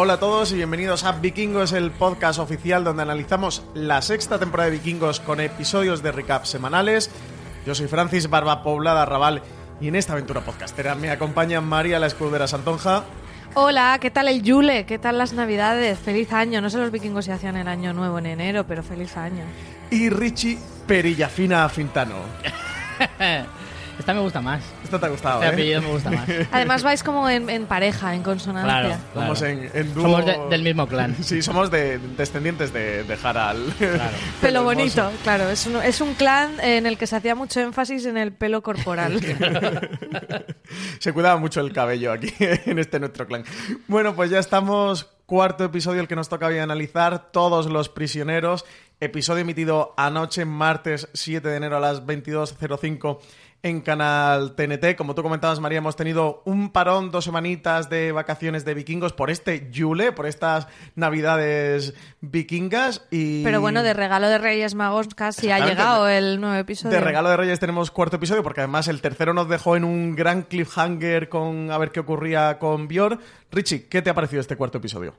Hola a todos y bienvenidos a Vikingos, el podcast oficial donde analizamos la sexta temporada de Vikingos con episodios de recap semanales. Yo soy Francis Barba Poblada Raval y en esta aventura podcastera me acompaña María la Escudera Santonja. Hola, ¿qué tal el Yule? ¿Qué tal las Navidades? Feliz año. No sé los vikingos si hacían el año nuevo en enero, pero feliz año. Y Richie Perillafina Fintano. Esta me gusta más. Esto te ha gustado, Este ¿eh? apellido me gusta más. Además vais como en, en pareja, en consonancia. Claro, claro. Somos en, en dúo- Somos de- del mismo clan. Sí, somos de, descendientes de, de Harald. Claro. Pelo bonito, claro. Es un, es un clan en el que se hacía mucho énfasis en el pelo corporal. Se cuidaba mucho el cabello aquí en este nuestro clan. Bueno, pues ya estamos. Cuarto episodio, el que nos toca hoy analizar. Todos los prisioneros. Episodio emitido anoche, martes 7 de enero a las 22.05 en canal TNT. Como tú comentabas, María, hemos tenido un parón, dos semanitas de vacaciones de vikingos por este Yule, por estas navidades vikingas. Y Pero bueno, de regalo de Reyes Magos casi ha llegado el nuevo episodio. De regalo de Reyes tenemos cuarto episodio, porque además el tercero nos dejó en un gran cliffhanger con a ver qué ocurría con Björn. Richie, ¿qué te ha parecido este cuarto episodio?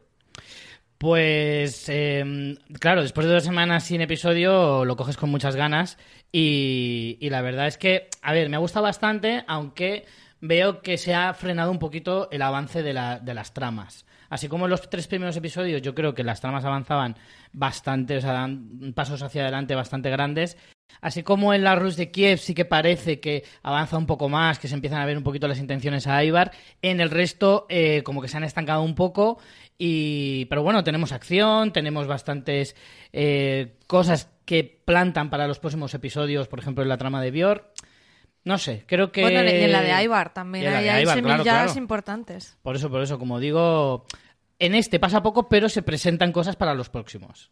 Pues, eh, claro, después de dos semanas sin episodio lo coges con muchas ganas y, y la verdad es que, a ver, me ha gustado bastante, aunque veo que se ha frenado un poquito el avance de, de las tramas. Así como en los tres primeros episodios yo creo que las tramas avanzaban bastante, o sea, dan pasos hacia adelante bastante grandes. Así como en la Rus de Kiev sí que parece que avanza un poco más, que se empiezan a ver un poquito las intenciones a Ibar, en el resto eh, como que se han estancado un poco. Y, pero bueno, tenemos acción, tenemos bastantes eh, cosas que plantan para los próximos episodios, por ejemplo en la trama de Bior. No sé, creo que... Bueno, y en la de Aibar también hay, de hay Ibar, claro, semillas claro. importantes. Por eso, por eso, como digo, en este pasa poco, pero se presentan cosas para los próximos.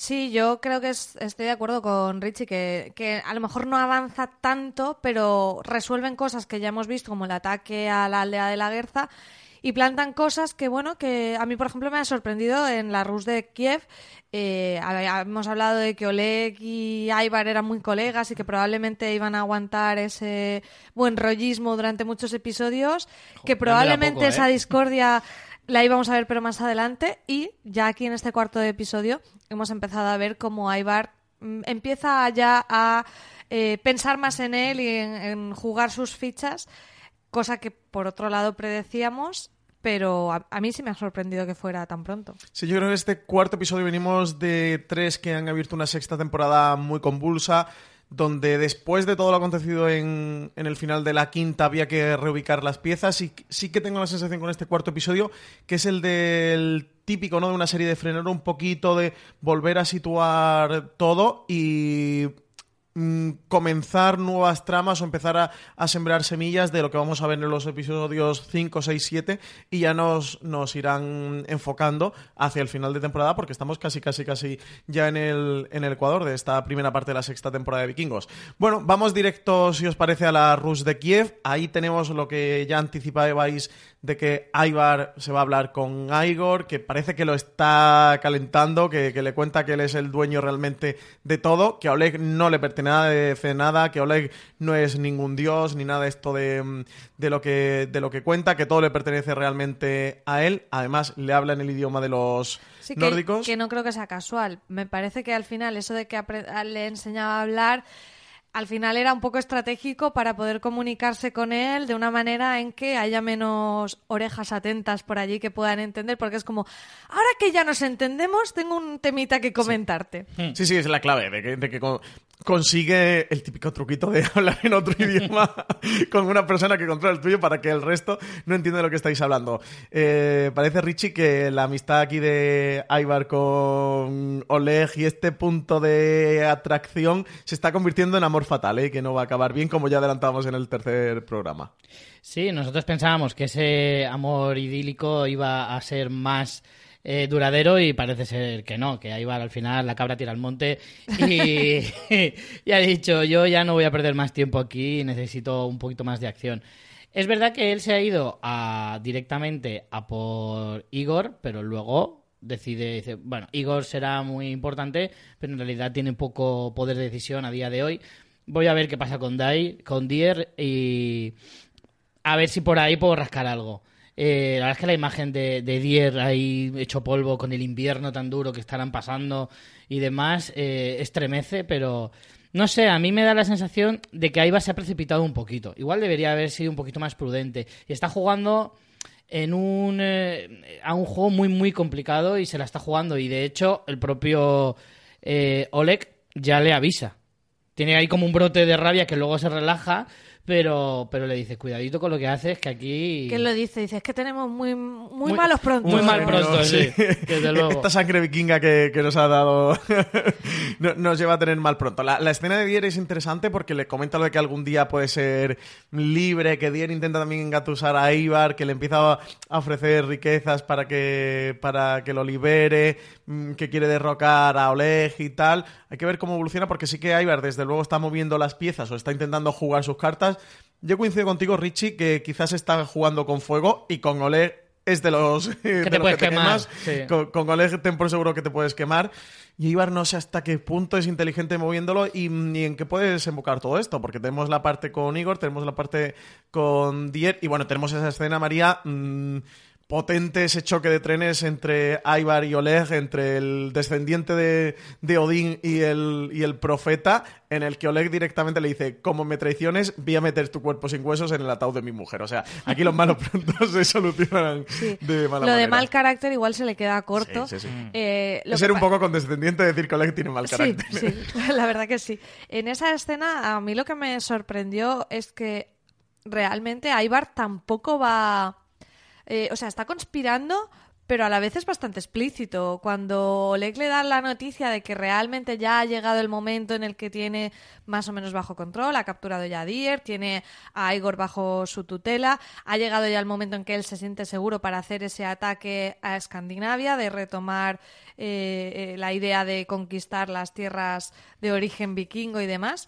Sí, yo creo que es- estoy de acuerdo con Richie, que, que a lo mejor no avanza tanto, pero resuelven cosas que ya hemos visto, como el ataque a la aldea de la Guerza, y plantan cosas que, bueno, que a mí, por ejemplo, me ha sorprendido en la Rus de Kiev. Eh, hemos hablado de que Oleg y Ivar eran muy colegas y que probablemente iban a aguantar ese buen rollismo durante muchos episodios, que probablemente poco, ¿eh? esa discordia la íbamos a ver pero más adelante y ya aquí en este cuarto episodio hemos empezado a ver cómo Ivar mm, empieza ya a eh, pensar más en él y en, jugar sus fichas, cosa que por otro lado predecíamos, pero a, a mí sí me ha sorprendido que fuera tan pronto. Sí, yo creo que este cuarto episodio venimos de tres que han abierto una sexta temporada muy convulsa, donde después de todo lo acontecido en, en el final de la quinta había que reubicar las piezas y sí que tengo la sensación con este cuarto episodio que es el del típico, ¿no? De una serie de frenar un poquito, de volver a situar todo y mm, comenzar nuevas tramas o empezar a, sembrar semillas de lo que vamos a ver en los episodios 5, 6, 7 y ya nos, nos irán enfocando hacia el final de temporada porque estamos casi, casi, casi ya en el, en el Ecuador de esta primera parte de la sexta temporada de Vikingos. Bueno, vamos directo, si os parece, a la Rus de Kiev. Ahí tenemos lo que ya anticipabais de que Ivar se va a hablar con Igor, que parece que lo está calentando, que, que le cuenta que él es el dueño realmente de todo, que a Oleg no le pertenece nada, que Oleg no es ningún dios, ni nada de esto de, mm, de lo, que, de lo que cuenta, que todo le pertenece realmente a él. Además, le habla en el idioma de los Sí, que, nórdicos. que no creo que sea casual. Me parece que al final eso de que le enseñaba a hablar, al final era un poco estratégico para poder comunicarse con él de una manera en que haya menos orejas atentas por allí que puedan entender, porque es como, ahora que ya nos entendemos, tengo un temita que comentarte. Sí, sí, es la clave, de que, de que con- consigue el típico truquito de hablar en otro idioma con una persona que controla el tuyo para que el resto no entienda de lo que estáis hablando. Eh, parece, Richie, que la amistad aquí de Ivar con Oleg y este punto de atracción se está convirtiendo en amor fatal, ¿eh? que no va a acabar bien, como ya adelantamos en el tercer programa. Sí, nosotros pensábamos que ese amor idílico iba a ser más eh, duradero y parece ser que no, que ahí va al final la cabra tira al monte y, y ha dicho yo ya no voy a perder más tiempo aquí, necesito un poquito más de acción. Es verdad que él se ha ido a, directamente a por Igor, pero luego decide, dice, bueno, Igor será muy importante, pero en realidad tiene poco poder de decisión a día de hoy. Voy a ver qué pasa con Dai, con Dier y a ver si por ahí puedo rascar algo. Eh, la verdad es que la imagen de, de Dier ahí hecho polvo con el invierno tan duro que estarán pasando y demás eh, estremece, pero no sé, a mí me da la sensación de que Aiba se ha precipitado un poquito. Igual debería haber sido un poquito más prudente. Y está jugando en un, eh, a un juego muy, muy complicado y se la está jugando. Y de hecho, el propio eh, Oleg ya le avisa. Tiene ahí como un brote de rabia que luego se relaja pero, pero le dices, cuidadito con lo que haces, que aquí... ¿Qué lo dice? Dice, es que tenemos muy, muy, malos prontos. Muy mal pronto, sí, sí. desde luego. Esta sangre vikinga que, que nos ha dado no- nos lleva a tener mal pronto. La, la escena de Dier es interesante porque le comenta lo de que algún día puede ser libre, que Dier intenta también engatusar a Ivar, que le empieza a ofrecer riquezas para que, para que lo libere, mm, que quiere derrocar a Oleg y tal. Hay que ver cómo evoluciona porque sí que Ivar desde luego está moviendo las piezas o está intentando jugar sus cartas. Yo coincido contigo, Richie, que quizás está jugando con fuego y con Oleg es de los que te puedes quemar, sí. Con, con Oleg ten por seguro que te puedes quemar. Y Ibar no sé hasta qué punto es inteligente moviéndolo y en qué puede desembocar todo esto, porque tenemos la parte con Igor, tenemos la parte con Dier y bueno, tenemos esa escena, María, mm, potente ese choque de trenes entre Ivar y Oleg, entre el descendiente de, de Odín y el, y el profeta, en el que Oleg directamente le dice, como me traiciones, voy a meter tu cuerpo sin huesos en el ataúd de mi mujer. O sea, aquí los malos prontos se solucionan Sí. de mala lo de mal carácter igual se le queda corto. Sí, sí, sí. Eh, lo Es que ser un poco condescendiente decir que Oleg tiene mal Sí, carácter. sí, la verdad que sí. En esa escena, a mí lo que me sorprendió es que realmente Ivar tampoco va. Eh, o sea, está conspirando, pero a la vez es bastante explícito. Cuando Oleg le da la noticia de que realmente ya ha llegado el momento en el que tiene más o menos bajo control, ha capturado ya a Dier, tiene a Igor bajo su tutela, ha llegado ya el momento en que él se siente seguro para hacer ese ataque a Escandinavia, de retomar eh, eh, la idea de conquistar las tierras de origen vikingo y demás.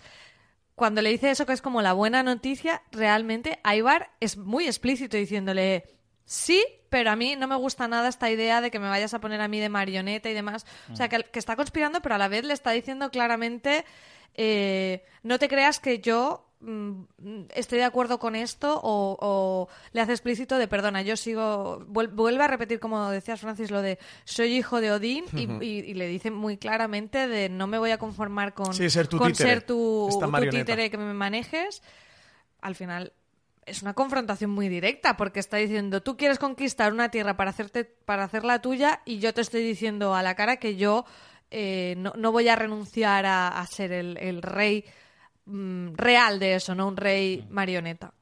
Cuando le dice eso, que es como la buena noticia, realmente Ivar es muy explícito diciéndole sí, pero a mí no me gusta nada esta idea de que me vayas a poner a mí de marioneta y demás. O sea, que, que está conspirando, pero a la vez le está diciendo claramente eh, no te creas que yo mm, estoy de acuerdo con esto o, o le hace explícito de perdona, yo sigo, vuel- vuelve a repetir como decías Francis lo de soy hijo de Odín y, y- y le dice muy claramente de no me voy a conformar con, Sí, ser tu con títere, ser tu, tu títere que me manejes. Al final es una confrontación muy directa porque está diciendo tú quieres conquistar una tierra para hacerte para hacerla tuya y yo te estoy diciendo a la cara que yo eh, no, no voy a renunciar a, a ser el, el rey mm, real de eso, no un rey marioneta.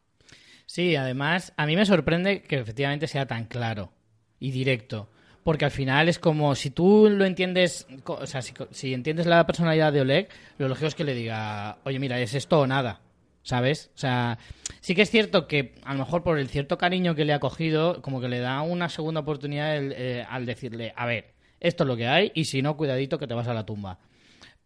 Sí, además, a mí me sorprende que efectivamente sea tan claro y directo. Porque al final es como si tú lo entiendes, o sea, si, si entiendes la personalidad de Oleg, lo lógico es que le diga, oye, mira, es esto o nada, ¿sabes? O sea, sí que es cierto que a lo mejor por el cierto cariño que le ha cogido, como que le da una segunda oportunidad eh, al decirle, a ver, esto es lo que hay y si no, cuidadito que te vas a la tumba.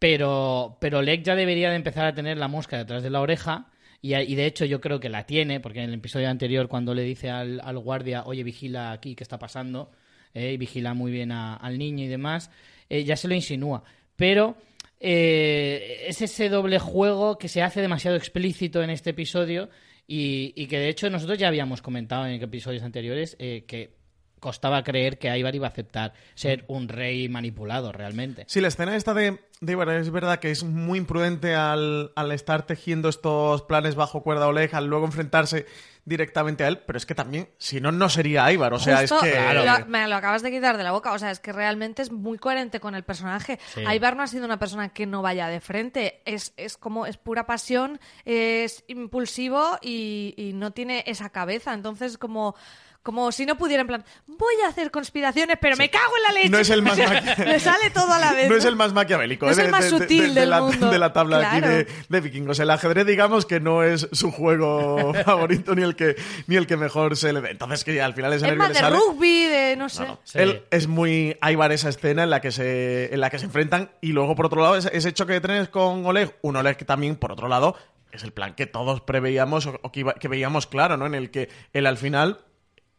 Pero, pero Oleg ya debería de empezar a tener la mosca detrás de la oreja. Y, de hecho yo creo que la tiene, porque en el episodio anterior cuando le dice al, al guardia, oye, vigila aquí qué está pasando, eh, y vigila muy bien al niño y demás, eh, ya se lo insinúa. Pero eh, es ese doble juego que se hace demasiado explícito en este episodio y, y que de hecho nosotros ya habíamos comentado en episodios anteriores eh, que costaba creer que Ivar iba a aceptar ser un rey manipulado realmente. Sí, la escena esta de, de Ivar es verdad que es muy imprudente al, al estar tejiendo estos planes bajo cuerda Oleg, al luego enfrentarse directamente a él, pero es que también, si no, no sería Ivar. O sea, Justo, es que. lo- me lo acabas de quitar de la boca. O sea, es que realmente es muy coherente con el personaje. Sí. Ivar no ha sido una persona que no vaya de frente. Es, es como, es pura pasión, es impulsivo y, y no tiene esa cabeza. Entonces, como. Como si no pudiera, en plan, voy a hacer conspiraciones, pero me cago en la leche. No es el más Le sale todo a la vez. No es el más maquiavélico. No es eh, el de- más de- de- sutil de del la, mundo. de la tabla aquí Claro. de, de vikingos. El ajedrez, digamos que no es su juego favorito ni el que ni el que mejor se le dé. Entonces, que al final Es nervio más de sale. rugby, de no sé. No, no. Sí. Él es muy Ivar esa escena en la que se en la que se enfrentan y luego por otro lado ese, ese choque de trenes con Oleg, un Oleg que también por otro lado es el plan que todos preveíamos o, o que, iba- que veíamos claro, ¿no? En el que él al final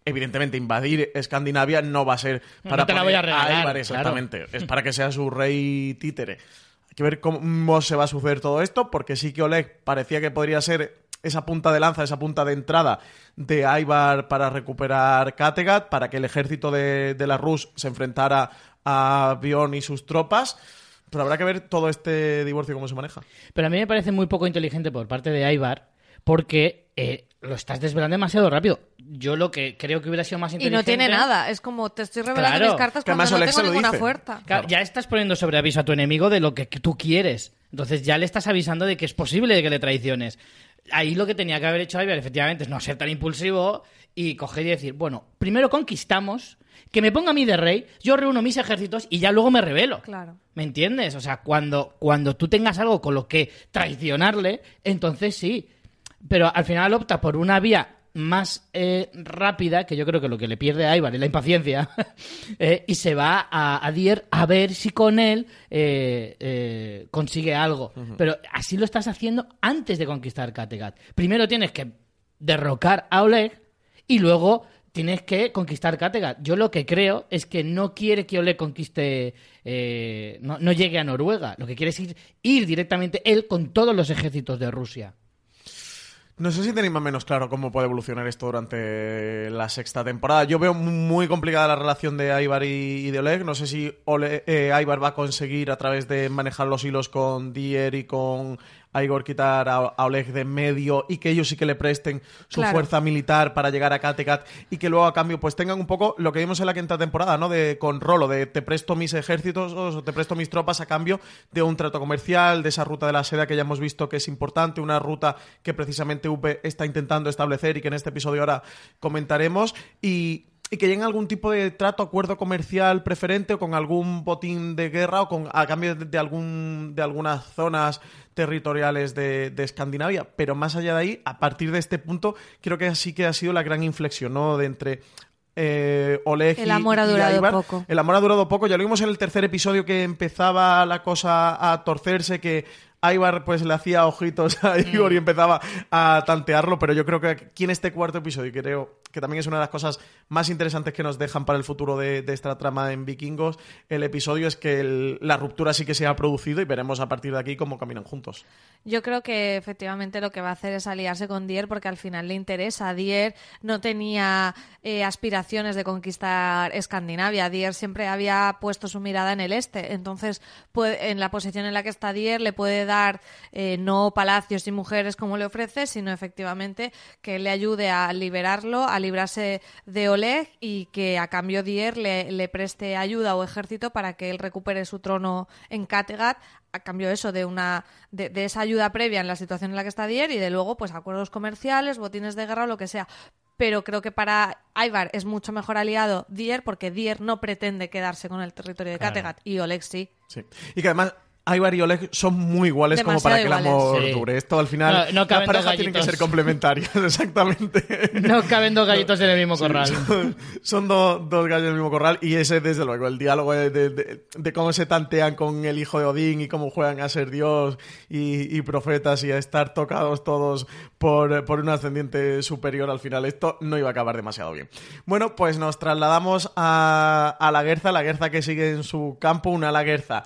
evidentemente invadir Escandinavia no va a ser No para te la voy a regalar, Ivar claro. exactamente, es para que sea su rey títere. Hay que ver cómo se va a suceder todo esto porque sí que Oleg parecía que podría ser esa punta de lanza, esa punta de entrada de Ivar para recuperar Kattegat, para que el ejército de, de la Rus se enfrentara a Bjorn y sus tropas. Pero habrá que ver todo este divorcio cómo se maneja. Pero a mí me parece muy poco inteligente por parte de Ivar porque eh, lo estás desvelando demasiado rápido. Yo lo que creo que hubiera sido más Y inteligente... no tiene nada. Es como te estoy revelando Claro. mis cartas cuando no tengo ninguna dice. fuerza. Claro, Ya estás poniendo sobre aviso a tu enemigo de lo que tú quieres. Entonces ya le estás avisando de que es posible que le traiciones. Ahí lo que tenía que haber hecho Ivar, efectivamente, es no ser tan impulsivo y coger y decir, bueno, primero conquistamos, que me ponga a mí de rey, yo reúno mis ejércitos y ya luego me revelo. Claro. ¿Me entiendes? O sea, cuando, cuando tú tengas algo con lo que traicionarle, entonces sí. Pero al final opta por una vía más eh, rápida, que yo creo que lo que le pierde a Ivar es la impaciencia, eh, y se va a, a Dier a ver si con él eh, eh, consigue algo. Pero así lo estás haciendo antes de conquistar Kattegat. Primero tienes que derrocar a Oleg y luego tienes que conquistar Kattegat. Yo lo que creo es que no quiere que Oleg conquiste, no, no llegue a Noruega. Lo que quiere es ir, ir directamente él con todos los ejércitos de Rusia. No sé si tenéis más o menos claro cómo puede evolucionar esto durante la sexta temporada. Yo veo muy complicada la relación de Ivar y, de Oleg. No sé si Ole- eh, va a conseguir a través de manejar los hilos con Dier y con Igor quitar a, a Oleg de en medio y que ellos sí que le presten su Claro. fuerza militar para llegar a Kattegat y que luego a cambio pues tengan un poco lo que vimos en la quinta temporada, ¿no? De con Rolo, de te presto mis ejércitos o te presto mis tropas a cambio de un trato comercial, de esa ruta de la seda que ya hemos visto que es importante, una ruta que precisamente UP está intentando establecer y que en este episodio ahora comentaremos y y que lleguen a algún tipo de trato, acuerdo comercial preferente o con algún botín de guerra o con a cambio de, de algún de algunas zonas territoriales de, de Escandinavia. Pero más allá de ahí, a partir de este punto, creo que sí que ha sido la gran inflexión, ¿no? De entre eh, Oleg El y- amor ha durado poco. El amor ha durado poco. Ya lo vimos en el tercer episodio que empezaba la cosa a torcerse, que Ivar pues le hacía ojitos a Igor Mm. y empezaba a tantearlo, pero yo creo que aquí en este cuarto episodio, creo que también es una de las cosas más interesantes que nos dejan para el futuro de, esta trama en Vikingos, el episodio es que la ruptura sí que se ha producido y veremos a partir de aquí cómo caminan juntos. Yo creo que efectivamente lo que va a hacer es aliarse con Dier porque al final le interesa. Dier no tenía eh, aspiraciones de conquistar Escandinavia. Dier siempre había puesto su mirada en el este. Entonces, en la posición en la que está Dier, le puede dar eh, no palacios y mujeres como le ofrece, sino efectivamente que le ayude a liberarlo, librarse de Oleg y que a cambio Dier le, le preste ayuda o ejército para que él recupere su trono en Kattegat a cambio eso de una de, de esa ayuda previa en la situación en la que está Dier y de luego pues acuerdos comerciales, botines de guerra o lo que sea. Pero creo que para Ivar es mucho mejor aliado Dier porque Dier no pretende quedarse con el territorio de Claro. Kattegat y Oleg sí. Sí. Y que además Ivar y Oleg son muy iguales como para que el amor. Sí. dure. Esto al final No- no las dos parejas tienen que ser complementarias, exactamente. No caben dos gallitos en el mismo corral. Son, son do- dos gallos del mismo corral y ese, desde luego, el diálogo de, de- de- de cómo se tantean con el hijo de Odín y cómo juegan a ser Dios y, y profetas y a estar tocados todos por, por un ascendiente superior al final. Esto no iba a acabar demasiado bien. Bueno, pues nos trasladamos a, a la Guerza, la Guerza que sigue en su campo, una Laguerza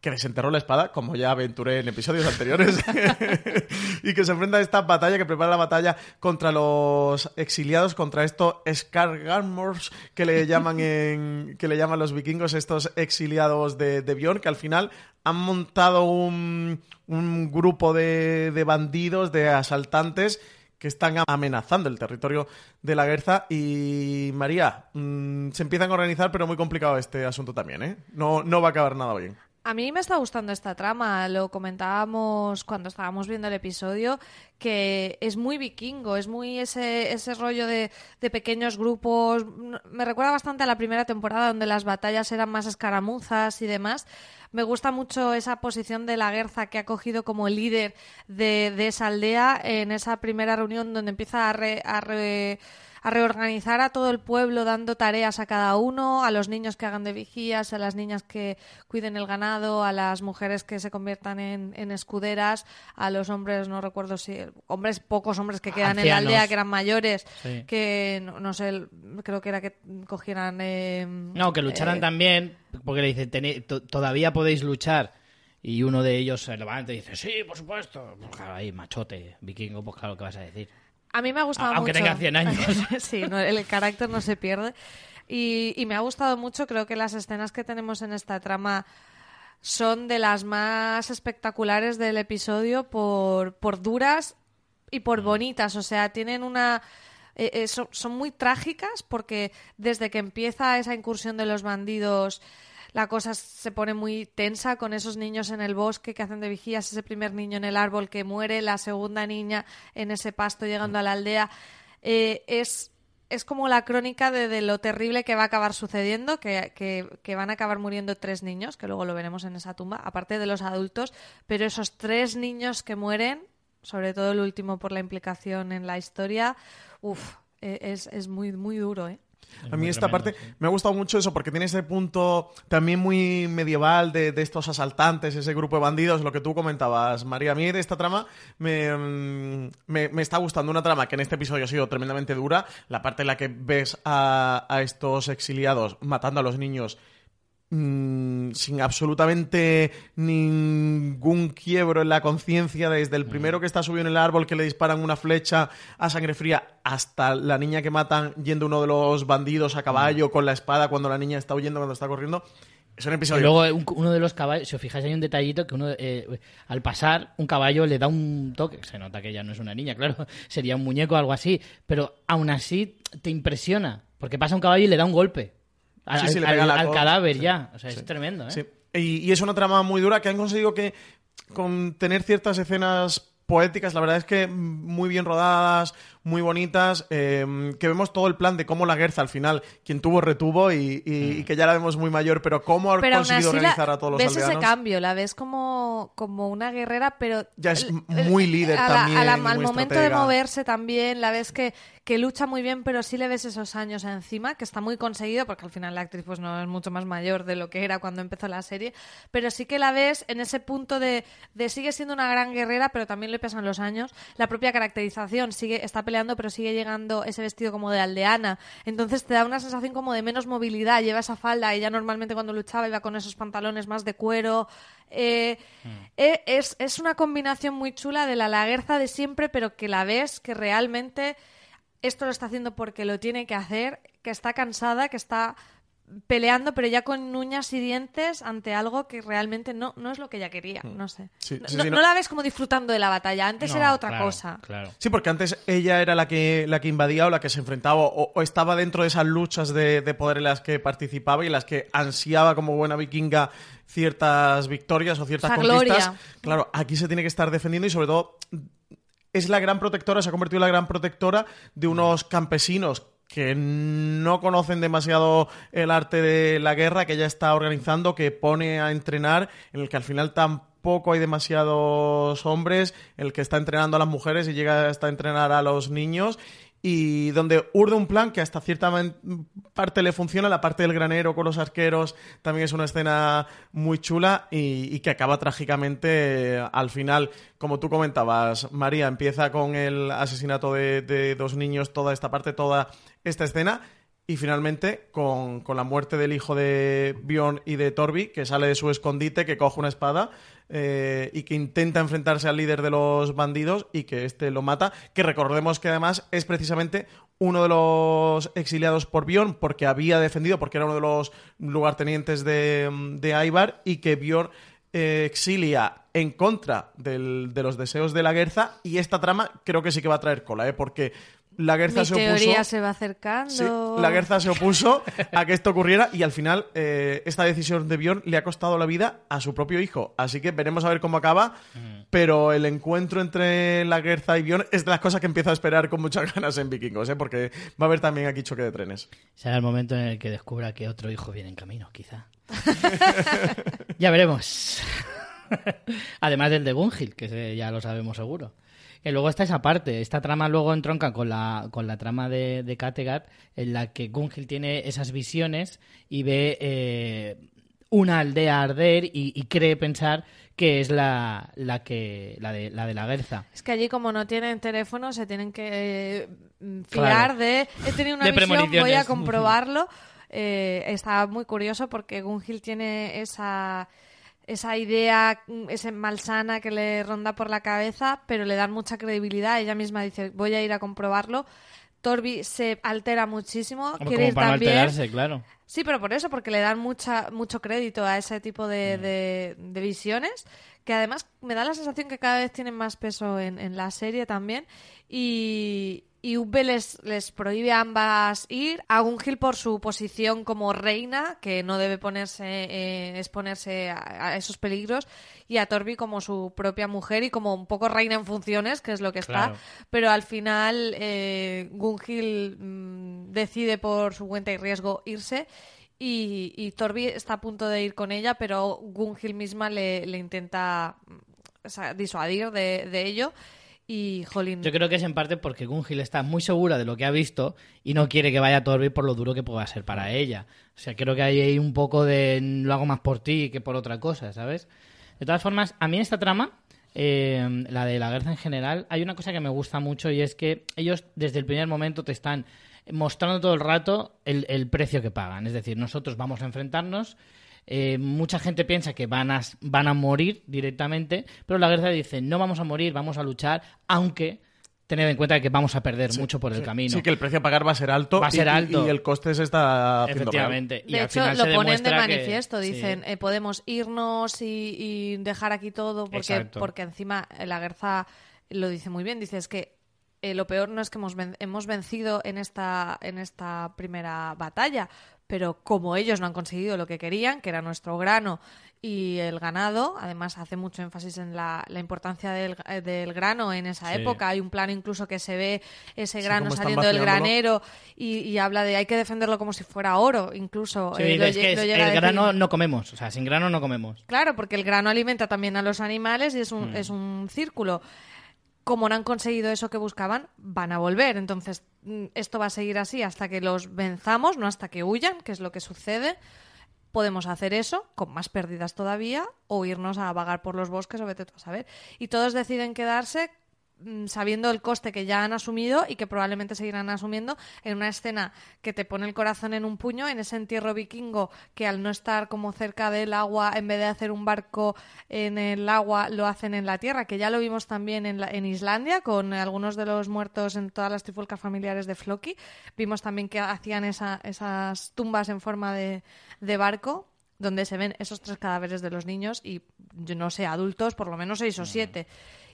que desenterró la espada, como ya aventuré en episodios anteriores, y que se enfrenta a esta batalla, que prepara la batalla contra los exiliados, contra estos Skargarmors que le llaman en, que le llaman los vikingos, estos exiliados de, de Bjorn, que al final han montado un, un grupo de, de bandidos, de asaltantes, que están amenazando el territorio de la Guerza. Y María, mmm, se empiezan a organizar, pero muy complicado este asunto también, ¿eh? No, no va a acabar nada bien. A mí me está gustando esta trama, lo comentábamos cuando estábamos viendo el episodio, que es muy vikingo, es muy ese, ese rollo de, de, pequeños grupos. Me recuerda bastante a la primera temporada donde las batallas eran más escaramuzas y demás. Me gusta mucho esa posición de la Guerza que ha cogido como líder de, de esa aldea en esa primera reunión donde empieza a, re, a re, a reorganizar a todo el pueblo dando tareas a cada uno, a los niños que hagan de vigías, a las niñas que cuiden el ganado, a las mujeres que se conviertan en, en escuderas, a los hombres, no recuerdo si, hombres, pocos hombres que quedan Ancianos. en la aldea, que eran mayores, Sí. que no, no sé, creo que era que cogieran... eh, No, que lucharan eh, también, porque le dice, "Teni- to- todavía podéis luchar. Y uno de ellos se levanta y dice, sí, por supuesto. Pues claro, ahí, machote, vikingo, pues claro, ¿qué vas a decir? A mí me ha gustado Aunque mucho. tenga 100 años. sí, no, el carácter no se pierde. Y, y me ha gustado mucho, creo que las escenas que tenemos en esta trama son de las más espectaculares del episodio por, por duras y por bonitas. O sea, tienen una... eh, eh, son, son muy trágicas porque desde que empieza esa incursión de los bandidos la cosa se pone muy tensa con esos niños en el bosque que hacen de vigías, ese primer niño en el árbol que muere, la segunda niña en ese pasto llegando a la aldea. Eh, es, es como la crónica de, de lo terrible que va a acabar sucediendo, que, que, van a acabar muriendo tres niños, que luego lo veremos en esa tumba, aparte de los adultos, pero esos tres niños que mueren, sobre todo el último por la implicación en la historia, uff, es, es muy, muy duro, ¿eh? A mí esta tremendo, parte sí. me ha gustado mucho eso porque tiene ese punto también muy medieval de, de estos asaltantes, ese grupo de bandidos, lo que tú comentabas, María. A mí de esta trama me, mm, me, me está gustando una trama que en este episodio ha sido tremendamente dura. La parte en la que ves a, a estos exiliados matando a los niños mm, sin absolutamente ningún quiebro en la conciencia, desde el primero que está subido en el árbol que le disparan una flecha a sangre fría hasta la niña que matan yendo uno de los bandidos a caballo con la espada cuando la niña está huyendo, cuando está corriendo. Es un Y episodio. luego un- uno de los caballos, si os fijáis hay un detallito que uno eh, al pasar un caballo le da un toque, se nota que ya no es una niña, claro, sería un muñeco o algo así, pero aún así te impresiona, porque pasa un caballo y le da un golpe al, Sí, sí, cadáver ya, o sea, es tremendo, ¿eh? Y es una trama muy dura que han conseguido que con tener ciertas escenas poéticas, la verdad es que muy bien rodadas, muy bonitas, eh, que vemos todo el plan de cómo la Guerza al final, quien tuvo retuvo y, y- y que ya la vemos muy mayor, pero cómo ha Pero conseguido así la- organizar a todos los ves ese aldeanos. cambio, la ves como, como una guerrera, pero... Ya es muy líder a la- también a la- al momento estratega. de moverse también, la ves que, que lucha muy bien, pero sí le ves esos años encima, que está muy conseguido, porque al final la actriz pues no es mucho más mayor de lo que era cuando empezó la serie, pero sí que la ves en ese punto de, de sigue siendo una gran guerrera, pero también le pesan los años. La propia caracterización sigue está peleando, pero sigue llegando ese vestido como de aldeana. Entonces te da una sensación como de menos movilidad. Lleva esa falda. Ella normalmente cuando luchaba iba con esos pantalones más de cuero. Eh, eh, es, es una combinación muy chula de la laguerza de siempre, pero que la ves que realmente esto lo está haciendo porque lo tiene que hacer, que está cansada, que está peleando, pero ya con uñas y dientes ante algo que realmente no, no es lo que ella quería, no sé. Sí, no, sí, no- sí, no- no la ves como disfrutando de la batalla, antes No, era otra claro, cosa. Claro. Sí, porque antes ella era la que, la que invadía o la que se enfrentaba o, o estaba dentro de esas luchas de, de poder en las que participaba y en las que ansiaba como buena vikinga ciertas victorias o ciertas conquistas. gloria. Claro, aquí se tiene que estar defendiendo y sobre todo es la gran protectora, se ha convertido en la gran protectora de unos campesinos que no conocen demasiado el arte de la guerra, que ella está organizando, que pone a entrenar, en el que al final tampoco hay demasiados hombres, el que está entrenando a las mujeres y llega hasta entrenar a los niños. Y donde urde un plan que hasta cierta parte le funciona, la parte del granero con los arqueros también es una escena muy chula y, que acaba trágicamente eh, al final, como tú comentabas, María empieza con el asesinato de, dos niños, toda esta parte, toda esta escena, Y finalmente, con, con la muerte del hijo de Bjorn y de Torbi, que sale de su escondite, que coge una espada eh, y que intenta enfrentarse al líder de los bandidos y que este lo mata. Que recordemos que además es precisamente uno de los exiliados por Bjorn porque había defendido, porque era uno de los lugartenientes de, de Ivar y que Bjorn eh, exilia en contra del- de los deseos de la Guerza y esta trama creo que sí que va a traer cola, ¿eh? porque la Guerza Mi se teoría opuso... se va acercando. Sí, la Guerza se opuso a que esto ocurriera y al final eh, esta decisión de Bjorn le ha costado la vida a su propio hijo. Así que veremos a ver cómo acaba. Pero el encuentro entre la Guerza y Bjorn es de las cosas que empiezo a esperar con muchas ganas en Vikingos, ¿eh? porque va a haber también aquí choque de trenes. Será el momento en el que descubra que otro hijo viene en camino, quizá. ya veremos. Además del de Gunhild, que ya lo sabemos seguro. Y luego está esa parte, esta trama luego entronca con la, con la trama de, de Kattegat, en la que Gunhild tiene esas visiones y ve eh, una aldea arder y, y cree pensar que es la, la, que, la, de, la de la Guerza. Es que allí, como no tienen teléfono, se tienen que eh, mm, fiar Claro. de. He tenido una De visión, voy a comprobarlo. Eh, está muy curioso porque Gunhild tiene esa esa idea, mm, esa malsana que le ronda por la cabeza, pero le dan mucha credibilidad. Ella misma dice, voy a ir a comprobarlo. Torbi se altera muchísimo, Como, quiere ir para no también. alterarse, claro. Sí, pero por eso, porque le dan mucha, mucho crédito a ese tipo de, Mm. de- de visiones, que además me da la sensación que cada vez tienen más peso en, en la serie también. Y, y Ube les, les prohíbe a ambas ir. A Gunhild por su posición como reina, que no debe ponerse, eh, exponerse a, a esos peligros. Y a Torbi como su propia mujer y como un poco reina en funciones, que es lo que está. Pero al final eh, Gunhild mm, decide por su cuenta y riesgo irse y, y Torbi está a punto de ir con ella, pero Gunhild misma le, le intenta mm, o sea, disuadir de, de ello y Jolín... Yo creo que es en parte porque Gunhild está muy segura de lo que ha visto y no quiere que vaya Torbi por lo duro que pueda ser para ella. O sea, creo que hay ahí un poco de lo hago más por ti que por otra cosa, ¿sabes? De todas formas, a mí en esta trama, eh, la de la guerra en general, hay una cosa que me gusta mucho y es que ellos desde el primer momento te están mostrando todo el rato el, el precio que pagan. Es decir, nosotros vamos a enfrentarnos. Eh, mucha gente piensa que van a, van a morir directamente, pero la guerra dice, no vamos a morir, vamos a luchar, aunque tened en cuenta que vamos a perder mucho por el camino. Sí, que el precio a pagar va a ser alto. Va a ser y- alto. Y, el coste se está haciendo real. Efectivamente. Y De al hecho, final lo se ponen de que- manifiesto. sí. Dicen, eh, podemos irnos y, y dejar aquí todo, porque, Exacto. porque encima eh, la Guerza lo dice muy bien. Dice, es que eh, lo peor no es que hemos, ven- hemos vencido en esta, en esta primera batalla, pero como ellos no han conseguido lo que querían, que era nuestro grano y el ganado, además hace mucho énfasis en la, la importancia del, eh, del grano en esa Sí. época. Hay un plano incluso que se ve ese grano saliendo del granero y, y habla de hay que defenderlo como si fuera oro, incluso. Sí, eh, lo es que lo es- el grano no comemos, o sea, sin grano no comemos. Claro, porque el grano alimenta también a los animales y es Mm. un, es un círculo. Como no han conseguido eso que buscaban, van a volver. Entonces, mm, esto va a seguir así hasta que los venzamos, no hasta que huyan, que es lo que sucede. Podemos hacer eso, con más pérdidas todavía, o irnos a vagar por los bosques o vete tú a saber. Y todos deciden quedarse sabiendo el coste que ya han asumido y que probablemente seguirán asumiendo en una escena que te pone el corazón en un puño, en ese entierro vikingo que al no estar como cerca del agua, en vez de hacer un barco en el agua, lo hacen en la tierra, que ya lo vimos también en, la- en Islandia con algunos de los muertos en todas las trifulcas familiares de Floki. Vimos también que hacían esa- esas tumbas en forma de, de barco donde se ven esos tres cadáveres de los niños y, yo no sé, adultos, por lo menos seis o siete.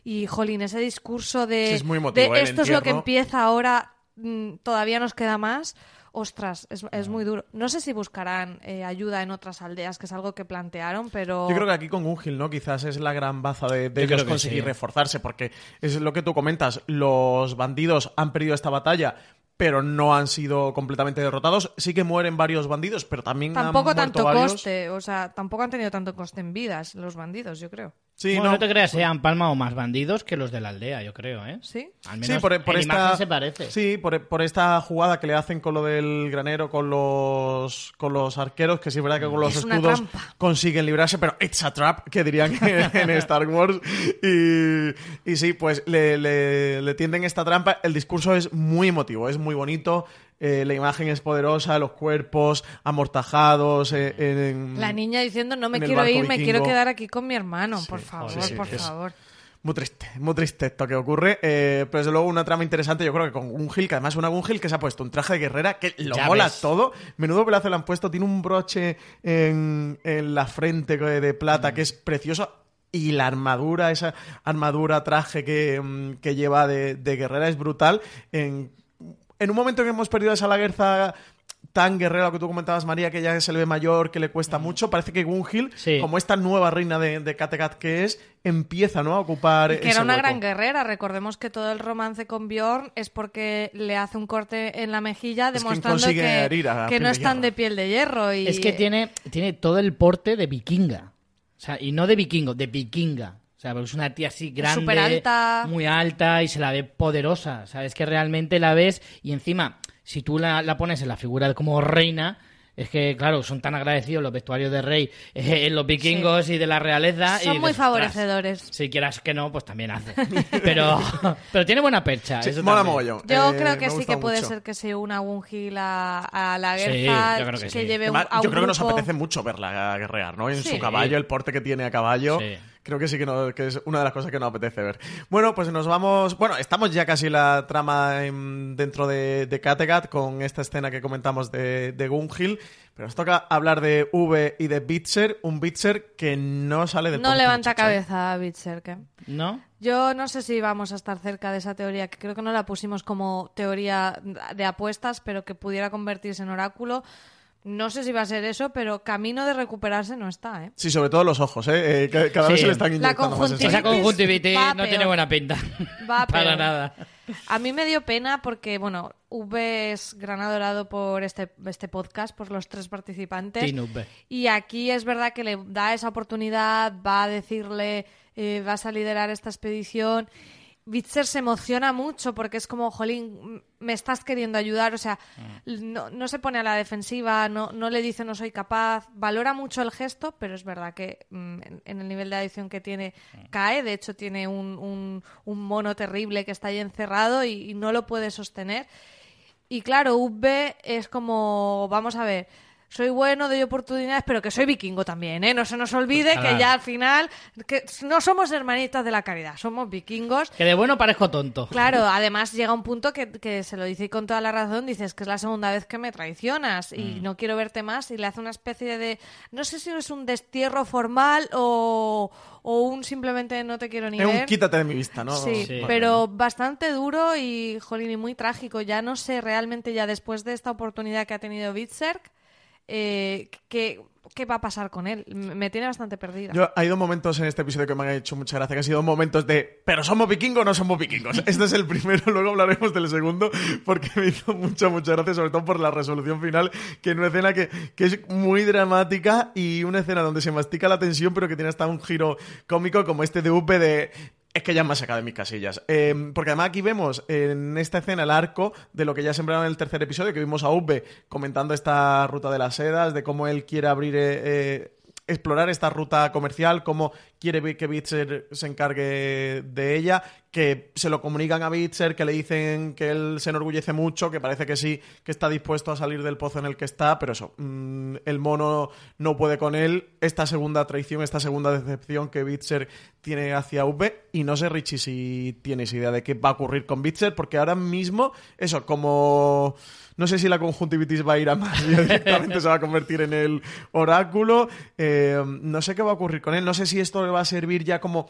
Y, jolín, ese discurso de, Sí, es muy emotivo, de ¿eh? el esto es lo que empieza ahora, mm, todavía nos queda más. Ostras, es, es muy duro. No sé si buscarán eh, ayuda en otras aldeas, que es algo que plantearon, pero... Yo creo que aquí con Ungil, ¿no? Quizás es la gran baza de, ellos conseguir sí. reforzarse, porque es lo que tú comentas, los bandidos han perdido esta batalla, pero no han sido completamente derrotados. Sí que mueren varios bandidos, pero también Tampoco han muerto tanto varios. coste, o sea, tampoco han tenido tanto coste en vidas los bandidos, yo creo. Sí, bueno, no. no te creas, se han palmado más bandidos que los de la aldea, yo creo, ¿eh? ¿Sí? Al menos Sí, por, por en esta, imagen se parece. Sí, por, por esta jugada que le hacen con lo del granero, con los, con los arqueros, que sí es verdad que con los Es escudos consiguen librarse, pero it's a trap, que dirían en, en Star Wars. Y, y sí, pues le, le- le tienden esta trampa. El discurso es muy emotivo, es muy bonito. Eh, la imagen es poderosa, los cuerpos amortajados. eh, en- La niña diciendo, no me quiero ir, me quiero quedar aquí con mi hermano. por favor, sí, sí, por favor. Muy triste, muy triste esto que ocurre. eh, pero desde luego una trama interesante, yo creo que con Gungil, que además es una Gungil que se ha puesto un traje de guerrera que lo Ya mola ves. todo. Menudo pelazo le han puesto, tiene un broche en, en la frente de plata que es precioso. Y la armadura, esa armadura, traje que, mm, que lleva de, de guerrera es brutal. En, en un momento que hemos perdido a esa laguerza tan guerrera, lo que tú comentabas, María, que ya se le ve mayor, que le cuesta mucho, parece que Gungil, Sí. como esta nueva reina de, de Kattegat que es, empieza ¿no? a ocupar Y que ese era una hueco. gran guerrera. Recordemos que todo el romance con Bjorn es porque le hace un corte en la mejilla, que demostrando que, herir a que no están de piel de hierro. Y... Es que tiene, tiene todo el porte de vikinga. O sea, y no de vikingo, de vikinga. Sea, porque es una tía así grande, superalta. muy alta y se la ve poderosa. O sea, es que realmente la ves y encima, si tú la, la pones en la figura de como reina, es que, claro, son tan agradecidos los vestuarios de rey eh, en los vikingos y de la realeza. y Son muy dices, "Ostras, favorecedores. Si quieras que no, pues también hace. Pero, pero tiene buena percha. Sí, eso mola mogollón. Yo Eh, creo que sí que puede mucho. ser que se una Gungil a, a la Sí, guerra, yo creo que sí. lleve un, Además, a yo un creo que nos grupo- apetece mucho verla guerrear, ¿no? En Sí. su caballo, el porte que tiene a caballo. Creo que sí que, no- que es una de las cosas que nos apetece ver. Bueno, pues nos vamos. Bueno, estamos ya casi en la trama en- dentro de, de Kattegat con esta escena que comentamos de, de Gunhill. Pero nos toca hablar de V y de Bitzer. Un Bitzer que no sale del No levanta muchacho, ¿eh? cabeza Bitserke. ¿No? Yo no sé si vamos a estar cerca de esa teoría, que creo que no la pusimos como teoría de apuestas, pero que pudiera convertirse en oráculo. No sé si va a ser eso, pero camino de recuperarse no está, ¿eh? Sí, sobre todo los ojos, ¿eh? Eh, ca- cada vez Sí. se le están La inyectando más conjuntivitis. Esa conjuntivitis no peor. tiene buena pinta. Va Para peor. nada. A mí me dio pena porque, bueno, V es gran adorado por este, este podcast, por los tres participantes. V. Y aquí es verdad que le da esa oportunidad, va a decirle, eh, vas a liderar esta expedición. Bitzer se emociona mucho porque es como, jolín, me estás queriendo ayudar, o sea, no, no se pone a la defensiva, no, no le dice no soy capaz, valora mucho el gesto, pero es verdad que mm, en, el nivel de adicción que tiene cae, de hecho tiene un, un- un mono terrible que está ahí encerrado y, y no lo puede sostener. Y claro, V es como, vamos a ver, soy bueno, doy oportunidades, pero que soy vikingo también, ¿eh? No se nos olvide Claro. que ya al final, que no somos hermanitas de la caridad, somos vikingos. Que de bueno parezco tonto. Claro, además llega un punto que, que se lo dice y con toda la razón, dices que es la segunda vez que me traicionas y no quiero verte más y le hace una especie de, no sé si es un destierro formal o, o un simplemente no te quiero ni Es ver. un quítate de mi vista, ¿no? Sí, Sí. pero bastante duro y, jolín, y muy trágico. Ya no sé realmente, ya después de esta oportunidad que ha tenido Bitserk, eh, qué, qué va a pasar con él. Me tiene bastante perdida. Yo, ha habido momentos en este episodio que me han hecho mucha gracia, que han sido momentos de, pero somos vikingos o no somos vikingos. Este es el primero, luego hablaremos del segundo, porque me hizo mucha, mucha gracia, sobre todo por la resolución final, que es una escena que, que es muy dramática y una escena donde se mastica la tensión, pero que tiene hasta un giro cómico como este de UP de... Es que ya me ha sacado de mis casillas. Porque además aquí vemos en esta escena el arco de lo que ya sembraron en el tercer episodio, que vimos a Uve comentando esta ruta de las sedas, de cómo él quiere abrir eh, eh, explorar esta ruta comercial, cómo quiere que Bitzer se encargue de ella, que se lo comunican a Bitzer, que le dicen que él se enorgullece mucho, que parece que sí, que está dispuesto a salir del pozo en el que está, pero eso, mm, el mono no puede con él. Esta segunda traición, esta segunda decepción que Bitzer tiene hacia V, y no sé, Richie, si tienes idea de qué va a ocurrir con Bitzer, porque ahora mismo, eso, como... No sé si la conjuntivitis va a ir a más y directamente se va a convertir en el oráculo. Eh, no sé qué va a ocurrir con él. No sé si esto va a servir ya como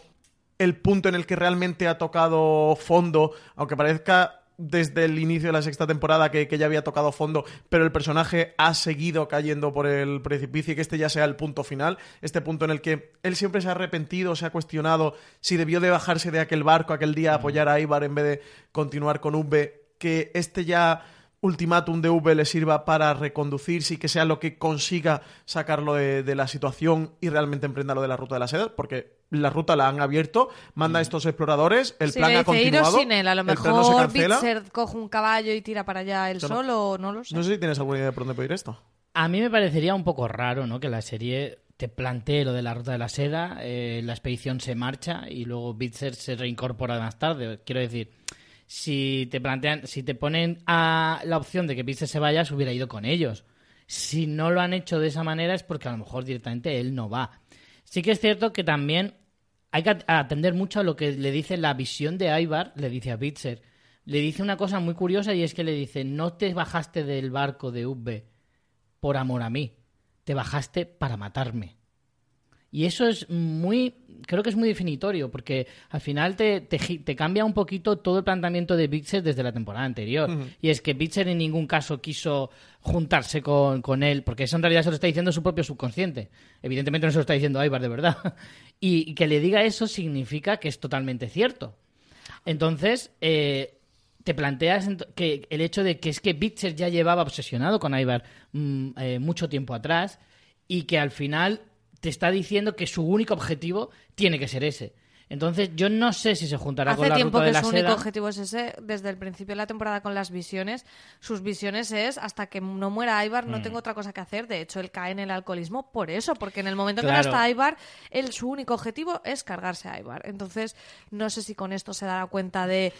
el punto en el que realmente ha tocado fondo, aunque parezca desde el inicio de la sexta temporada que, que ya había tocado fondo, pero el personaje ha seguido cayendo por el precipicio y que este ya sea el punto final, este punto en el que él siempre se ha arrepentido, se ha cuestionado si debió de bajarse de aquel barco aquel día a apoyar a Ibar en vez de continuar con V, que este ya ultimátum de V le sirva para reconducirse y que sea lo que consiga sacarlo de, de la situación y realmente emprenda lo de la ruta de la seda, porque la ruta la han abierto, manda a estos exploradores, el Sí, plan le ha dice, "Iros continuado, sin él. A lo el plan mejor no se cancela. Bitzer coge un caballo y tira para allá él no- solo, o no lo sé. No sé si tienes alguna idea de por dónde puede ir esto. A mí me parecería un poco raro, ¿no? Que la serie te plantee lo de la ruta de la seda, eh, la expedición se marcha y luego Bitzer se reincorpora más tarde. Quiero decir, si te plantean, si te ponen a la opción de que Pitcher se vaya, se hubiera ido con ellos. Si no lo han hecho de esa manera es porque a lo mejor directamente él no va. Sí que es cierto que también hay que atender mucho a lo que le dice la visión de Ivar, le dice a Bitzer. Le dice una cosa muy curiosa y es que le dice, no te bajaste del barco de Ubbe por amor a mí, te bajaste para matarme. Y eso es muy, creo que es muy definitorio, porque al final te, te, cambia un poquito todo el planteamiento de Bitzer desde la temporada anterior. Y es que Bitzer en ningún caso quiso juntarse con, con, él, porque eso en realidad se lo está diciendo su propio subconsciente. Evidentemente no se lo está diciendo Ivar de verdad. y, que le diga eso significa que es totalmente cierto. Entonces, eh, te planteas que el hecho de que es que Bitzer ya llevaba obsesionado con Ivar mm, eh, mucho tiempo atrás y que al final te está diciendo que su único objetivo tiene que ser ese. Entonces, yo no sé si se juntará con la tiempo ruta que de la su seda. único objetivo es ese. Desde el principio de la temporada con las visiones, sus visiones es hasta que no muera Ivar, no Mm. tengo otra cosa que hacer. De hecho, él cae en el alcoholismo por eso, porque en el momento en Claro. que no está Ivar, él, su único objetivo es cargarse a Ivar. Entonces, no sé si con esto se dará cuenta de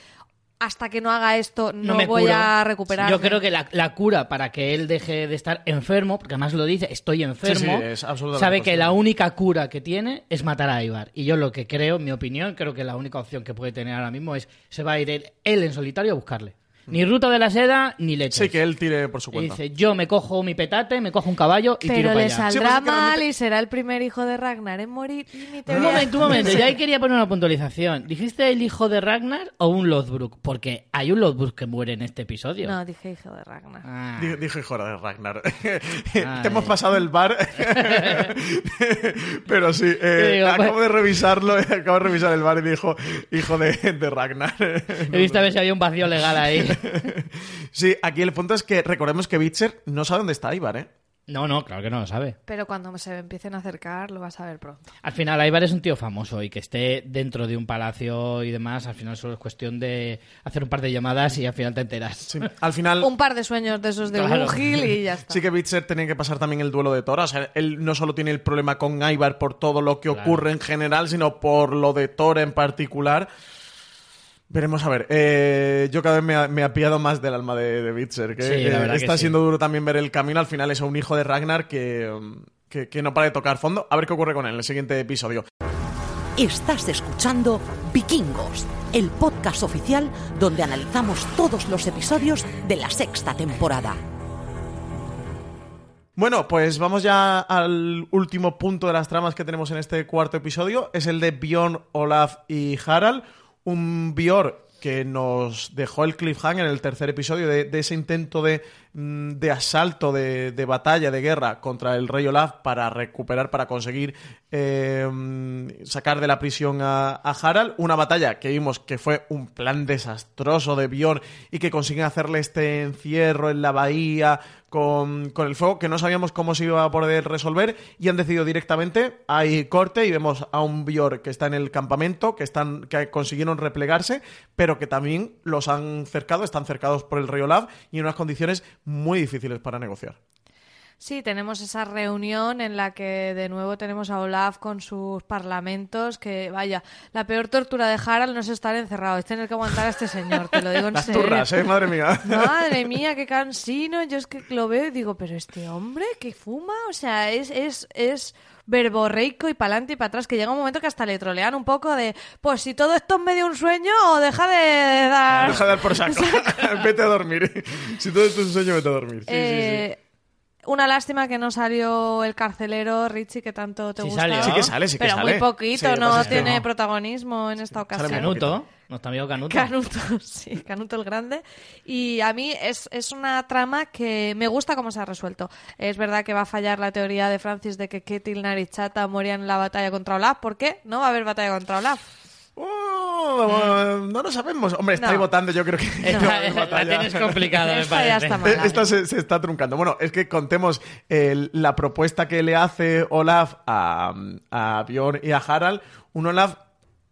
hasta que no haga esto, no, me voy curo. a recuperar. Yo creo que la, la cura para que él deje de estar enfermo, porque además lo dice, estoy enfermo, Sí, sí, es absolutamente sabe que la única cura que tiene es matar a Ivar. Y yo lo que creo, mi opinión, creo que la única opción que puede tener ahora mismo es se va a ir él, él en solitario a buscarle. Ni ruta de la seda, ni leche. Sí, que él tire por su Y cuenta. dice, yo me cojo mi petate, me cojo un caballo y tiro Pero para le allá. saldrá Sí, pues es que mal realmente- y será el primer hijo de Ragnar en morir. Y ni te Un voy a- momento, un momento. Yo ahí quería poner una puntualización. ¿Dijiste el hijo de Ragnar o un Lothbrok? Porque hay un Lothbrok que muere en este episodio. No, dije hijo de Ragnar. Ah. Dije, dije, joder, de Ragnar. Te hemos pasado el bar. Pero sí, eh, Digo, acabo pues- de revisarlo, acabo de revisar el bar y dijo hijo de, de Ragnar. He visto a ver si había un vacío legal ahí. Sí, aquí el punto es que recordemos que Bitcher no sabe dónde está Ivar, ¿eh? No, no, claro que no lo sabe. Pero cuando se empiecen a acercar, lo vas a ver pronto. Al final, Ivar es un tío famoso y que esté dentro de un palacio y demás, al final solo es cuestión de hacer un par de llamadas y al final te enteras. Sí, Al final, Un par de sueños de esos de Claro. Gil y ya está. sí que Bitcher tenía que pasar también el duelo de Thor. O sea, él no solo tiene el problema con Ivar por todo lo que Claro. ocurre en general, sino por lo de Thor en particular. Veremos a ver. Eh, yo cada vez me, ha- me apiado más del alma de, de Bitcher. Que, Sí, la eh, que está sí. siendo duro también ver el camino. Al final es un hijo de Ragnar que, que, que no para de tocar fondo. A ver qué ocurre con él en el siguiente episodio. Estás escuchando Vikingos, el podcast oficial donde analizamos todos los episodios de la sexta temporada. Bueno, pues vamos ya al último punto de las tramas que tenemos en este cuarto episodio. Es el de Bjorn, Olaf y Harald. Un Bjorn que nos dejó el cliffhanger en el tercer episodio de, de ese intento de, de asalto, de, de batalla, de guerra contra el rey Olaf para recuperar, para conseguir eh, mm, sacar de la prisión a, a Harald. Una batalla que vimos que fue un plan desastroso de Bjorn y que consiguen hacerle este encierro en la bahía con, con el fuego que no sabíamos cómo se iba a poder resolver y han decidido directamente, hay corte y vemos a un Bjorn que está en el campamento, que, están, que consiguieron replegarse, pero que también los han cercado, están cercados por el rey Olaf y en unas condiciones muy difíciles para negociar. Sí, tenemos esa reunión en la que de nuevo tenemos a Olaf con sus parlamentos, que vaya, la peor tortura de Harald no es estar encerrado, es tener que aguantar a este señor, te lo digo en Las serio. turras, ¿eh? Madre mía. Madre mía, qué cansino. Yo es que lo veo y digo, pero este hombre que fuma, o sea, es, es, es verborreico y para adelante y para atrás, que llega un momento que hasta le trolean un poco de, pues si todo esto es medio un sueño, o deja de dar... Deja de dar por saco. vete a dormir. Si todo esto es un sueño, vete a dormir. Sí, sí, sí. Una lástima que no salió el carcelero Richie que tanto te Sí gusta. salió. Sí que sale, sí que pero sale. muy poquito, Sí, no tiene no. protagonismo en esta ocasión. Canuto, nuestro amigo Canuto. Canuto, sí, Canuto el Grande. Y a mí es, es una trama que me gusta cómo se ha resuelto. Es verdad que va a fallar la teoría de Francis de que Ketil Narichata morían en la batalla contra Olaf. ¿Por qué? No va a haber batalla contra Olaf. Oh, no lo sabemos. Hombre, estáis No. votando, yo creo que. no va a haber la batalla. tienes complicada, me Esta ya parece. está mal. Eh, Esta se, se está truncando. Bueno, es que contemos el- la propuesta que le hace Olaf a, a Bjorn y a Harald. Un Olaf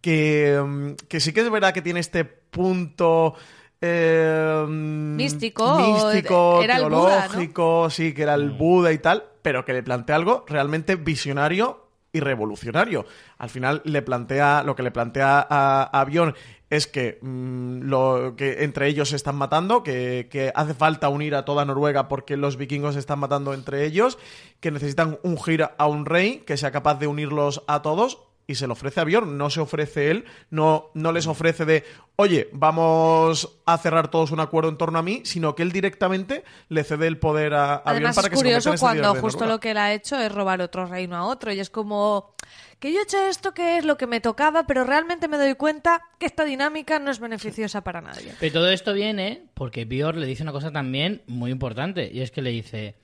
que, mm, que sí que es verdad que tiene este punto. eh, Místico, místico, era el Buda, ¿no? teológico, sí, que era el Mm. Buda y tal, pero que le plantea algo realmente visionario y revolucionario. Al final le plantea, lo que le plantea a, a Bjorn es que, mm, lo, que entre ellos se están matando, que, que hace falta unir a toda Noruega porque los vikingos se están matando entre ellos, que necesitan ungir a un rey que sea capaz de unirlos a todos y se lo ofrece a Bjorn, no se ofrece él, no, no les ofrece de, oye, vamos a cerrar todos un acuerdo en torno a mí, sino que él directamente le cede el poder a, a Bjorn Además para es que se convierta curioso cuando justo lo que él ha hecho es robar otro reino a otro y es como que yo he hecho esto que es lo que me tocaba, pero realmente me doy cuenta que esta dinámica no es beneficiosa para nadie. Pero todo esto viene porque Björn le dice una cosa también muy importante y es que le dice,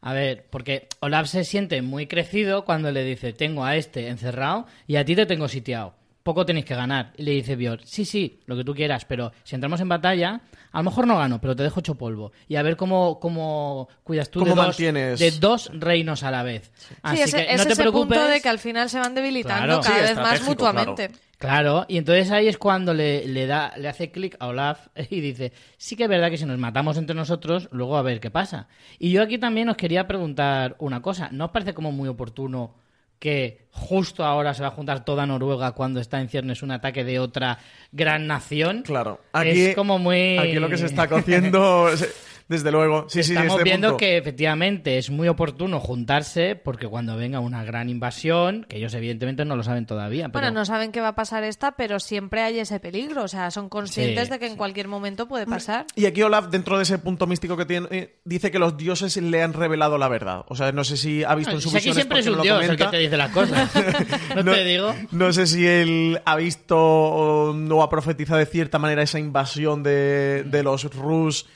a ver, porque Olaf se siente muy crecido cuando le dice, tengo a este encerrado y a ti te tengo sitiado. Poco tenéis que ganar. Y le dice Björn, sí, sí, lo que tú quieras, pero si entramos en batalla, a lo mejor no gano, pero te dejo hecho polvo. Y a ver cómo, cómo cuidas tú de ¿Cómo dos, mantienes? de dos reinos a la vez. Así sí, ese, que es no te ese preocupes. punto de que al final se van debilitando Claro. cada Sí, vez más mutuamente. claro. Claro, y entonces ahí es cuando le, le da, le hace clic a Olaf y dice, sí que es verdad que si nos matamos entre nosotros, luego a ver qué pasa. Y yo aquí también os quería preguntar una cosa, ¿no os parece como muy oportuno que justo ahora se va a juntar toda Noruega cuando está en ciernes un ataque de otra gran nación? Claro, aquí, es como muy... aquí lo que se está cociendo, desde luego, sí, sí, Estamos este viendo punto. que efectivamente es muy oportuno juntarse porque cuando venga una gran invasión, que ellos evidentemente no lo saben todavía, pero... Bueno, no saben qué va a pasar esta, pero siempre hay ese peligro. O sea, son conscientes Sí, de que en cualquier momento puede pasar. Y aquí Olaf, dentro de ese punto místico que tiene, eh, dice que los dioses le han revelado la verdad. O sea, no sé si ha visto en su Si aquí visión siempre es un dios el que te dice las cosas. no, te digo. No sé si él ha visto o no ha profetizado de cierta manera esa invasión de, de los Rus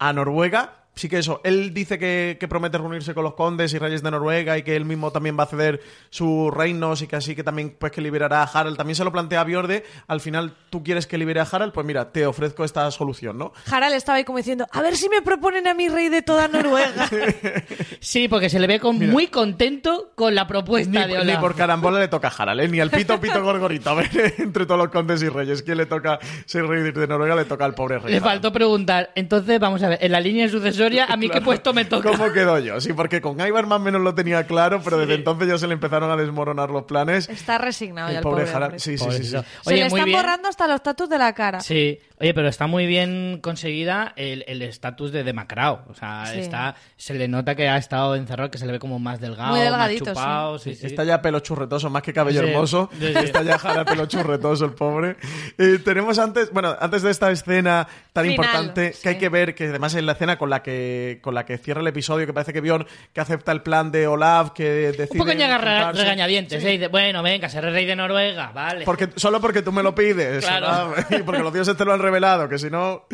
a Noruega. Sí que eso, él dice que, que promete reunirse con los condes y reyes de Noruega y que él mismo también va a ceder sus reinos y que así que también pues que liberará a Harald. También se lo plantea a Bjorde, al final tú quieres que libere a Harald, pues mira, te ofrezco esta solución, ¿no? Harald estaba ahí como diciendo, a ver si me proponen a mi rey de toda Noruega. Sí, porque se le ve con, muy contento con la propuesta Ni, de ni Olaf. por carambola le toca a Harald, ¿eh? ni al pito pito gorgorito. A ver, entre todos los condes y reyes, ¿quién le toca ser rey de Noruega? Le toca al pobre rey. Le Harald. faltó preguntar. Entonces, vamos a ver, en la línea sucesoria, ¿a mí qué Claro. puesto me toca? ¿Cómo quedo yo? Sí, porque con Ivar más o menos lo tenía claro, pero desde entonces ya se le empezaron a desmoronar los planes. Está resignado ya El el pobre pobre. Sí, sí, sí, sí. Pobrecito. Se Oye, le muy están bien. borrando hasta los tatus de la cara. Sí, oye, pero está muy bien conseguida el el estatus de demacrado. O sea, Sí. está, se le nota que ha estado encerrado, que se le ve como más delgado, Muy delgadito, más chupado. Sí, sí. Está ya pelo churretoso, más que cabello Sí, hermoso. sí, sí. Está ya Harald pelo churretoso, el pobre. Eh, tenemos antes, bueno, antes de esta escena tan Final, importante sí. que hay que ver, que además es la escena con la que, con la que cierra el episodio, que parece que Bjorn que acepta el plan de Olaf, que decide. Un poco ñaga juntarse. regañadientes. ¿eh? Dice, bueno, venga, seré rey de Noruega, vale. Porque, solo porque tú me lo pides. Claro. Y porque los dioses te lo han revelado, que si no,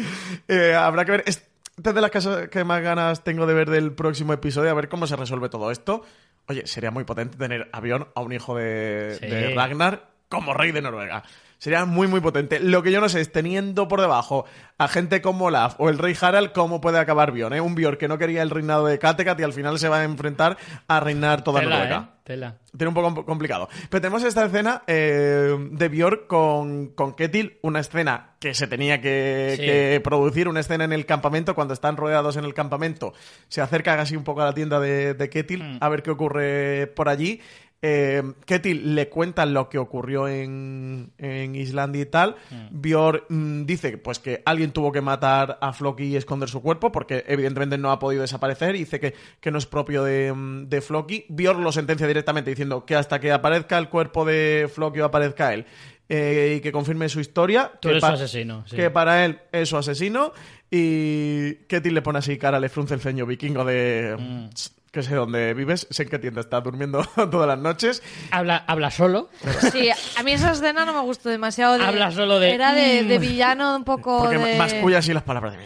eh, habrá que ver. Es esta es de las cosas que más ganas tengo de ver del próximo episodio, a ver cómo se resuelve todo esto. Oye, sería muy potente tener a Bjorn, a un hijo de, Sí. de Ragnar, como rey de Noruega. Sería muy, muy potente. Lo que yo no sé es, teniendo por debajo a gente como Olaf o el rey Harald, ¿cómo puede acabar Bjorn? eh? Un Bjorn que no quería el reinado de Kattegat y al final se va a enfrentar a reinar toda Tela, Noruega. ¿eh? Tela. Tiene un poco compl- complicado. Pero tenemos esta escena eh, de Björk con, con Ketil, una escena que se tenía que, Sí. que producir, una escena en el campamento, cuando están rodeados en el campamento, se acerca casi un poco a la tienda de, de Ketil Mm. a ver qué ocurre por allí. Eh, Ketil le cuenta lo que ocurrió en, en Islandia y tal. Mm. Mm, dice pues que alguien tuvo que matar a Floki y esconder su cuerpo porque evidentemente no ha podido desaparecer y dice que, que no es propio de, mm, de Floki. Björk lo sentencia directamente diciendo que hasta que aparezca el cuerpo de Floki o aparezca él eh, y que confirme su historia, Tú que, eres asesino, sí. que para él es su asesino y Ketil le pone así cara, le frunce el ceño vikingo de... Mm. Que sé dónde vives, sé en qué tienda estás durmiendo todas las noches. Habla, habla solo. Sí, a mí esa escena no me gustó demasiado. de- Habla solo de- Era de, de Mm. villano un poco Porque de... masculla así las palabras de mí.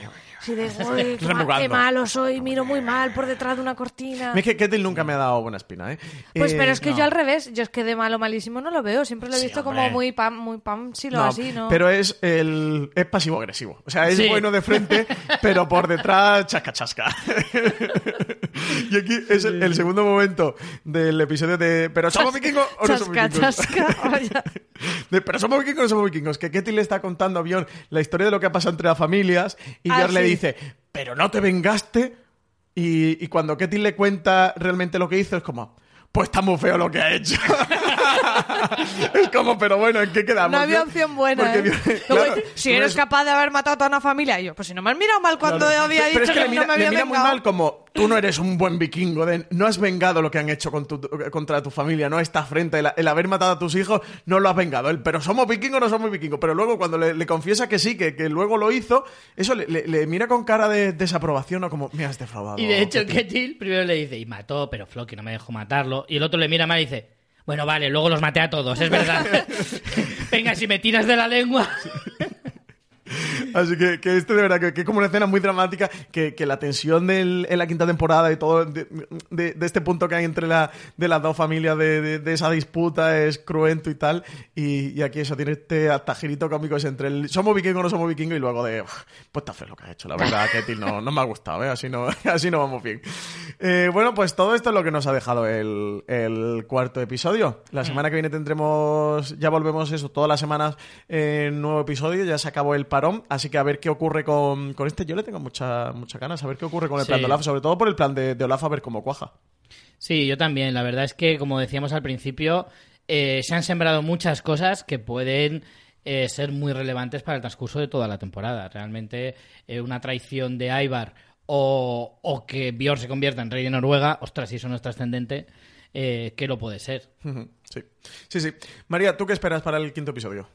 Sí, de, "Uy, qué, ma- qué malo soy, miro muy mal por detrás de una cortina. Es que Ketil nunca me ha dado buena espina, ¿eh? Pues Eh, pero es que no. yo al revés, yo es que de malo malísimo no lo veo, siempre lo he Sí, visto hombre. como muy pam, muy pam, si lo No, así, ¿no? Pero es el es pasivo agresivo. O sea, es Sí. bueno de frente, pero por detrás chasca chasca. y aquí es el, el segundo momento del episodio de ¿Pero somos vikingos o no somos Chasca, vikingos? chasca, vaya. De, ¿Pero somos vikingos no somos vikingos? Que Ketty le está contando a Bjorn la historia de lo que ha pasado entre las familias y Ah, le dice ¿Pero no te vengaste? Y, y cuando Ketty le cuenta realmente lo que hizo es como pues está muy feo lo que ha hecho. es como, pero bueno, ¿en qué quedamos? No había opción buena. ¿eh? Claro, si eres capaz de haber matado a toda una familia, y yo, pues si no me has mirado mal cuando Claro. había dicho Pero es que, que, le mira, no me le había mira muy mal como tú no eres un buen vikingo, de- no has vengado lo que han hecho con tu- contra tu familia, no esta afrenta, el, el haber matado a tus hijos, no lo has vengado. El, pero somos vikingos o no somos vikingos. Pero luego cuando le, le confiesa que sí, que, que luego lo hizo, eso le, le- le mira con cara de desaprobación o como, me has defraudado. Y de hecho, Ketty". Ketil primero le dice, y mató, pero Floki no me dejó matarlo. Y el otro le mira mal y dice, bueno, vale, luego los maté a todos, es verdad. Venga, si me tiras de la lengua. Así que, que este de verdad que, que es como una escena muy dramática, que, que la tensión del- en la quinta temporada y todo de, de- de este punto que hay entre la, de las dos familias de, de- esa disputa es cruento y tal. Y, y aquí eso tiene este hasta girito cómico es entre el somos vikingos o no somos vikingos y luego de "Uf, pues está feo lo que ha hecho, la verdad, Ketil no, no me ha gustado, ¿eh? así, no, así no vamos bien. Eh, bueno, pues todo esto es lo que nos ha dejado el, el cuarto episodio. La semana que viene tendremos, ya volvemos eso, todas las semanas en nuevo episodio, ya se acabó el parón, así que a ver qué ocurre con, con este. Yo le tengo mucha, mucha ganas, a ver qué ocurre con el Sí. plan de Olaf, sobre todo por el plan de, de Olaf, a ver cómo cuaja. Sí, yo también. La verdad es que, como decíamos al principio, eh, se han sembrado muchas cosas que pueden eh, ser muy relevantes para el transcurso de toda la temporada. Realmente, eh, una traición de Ivar o, o que Björn se convierta en rey de Noruega, ostras, si eso no es trascendente, eh, ¿qué lo puede ser? Sí, sí, sí. María, ¿tú qué esperas para el quinto episodio?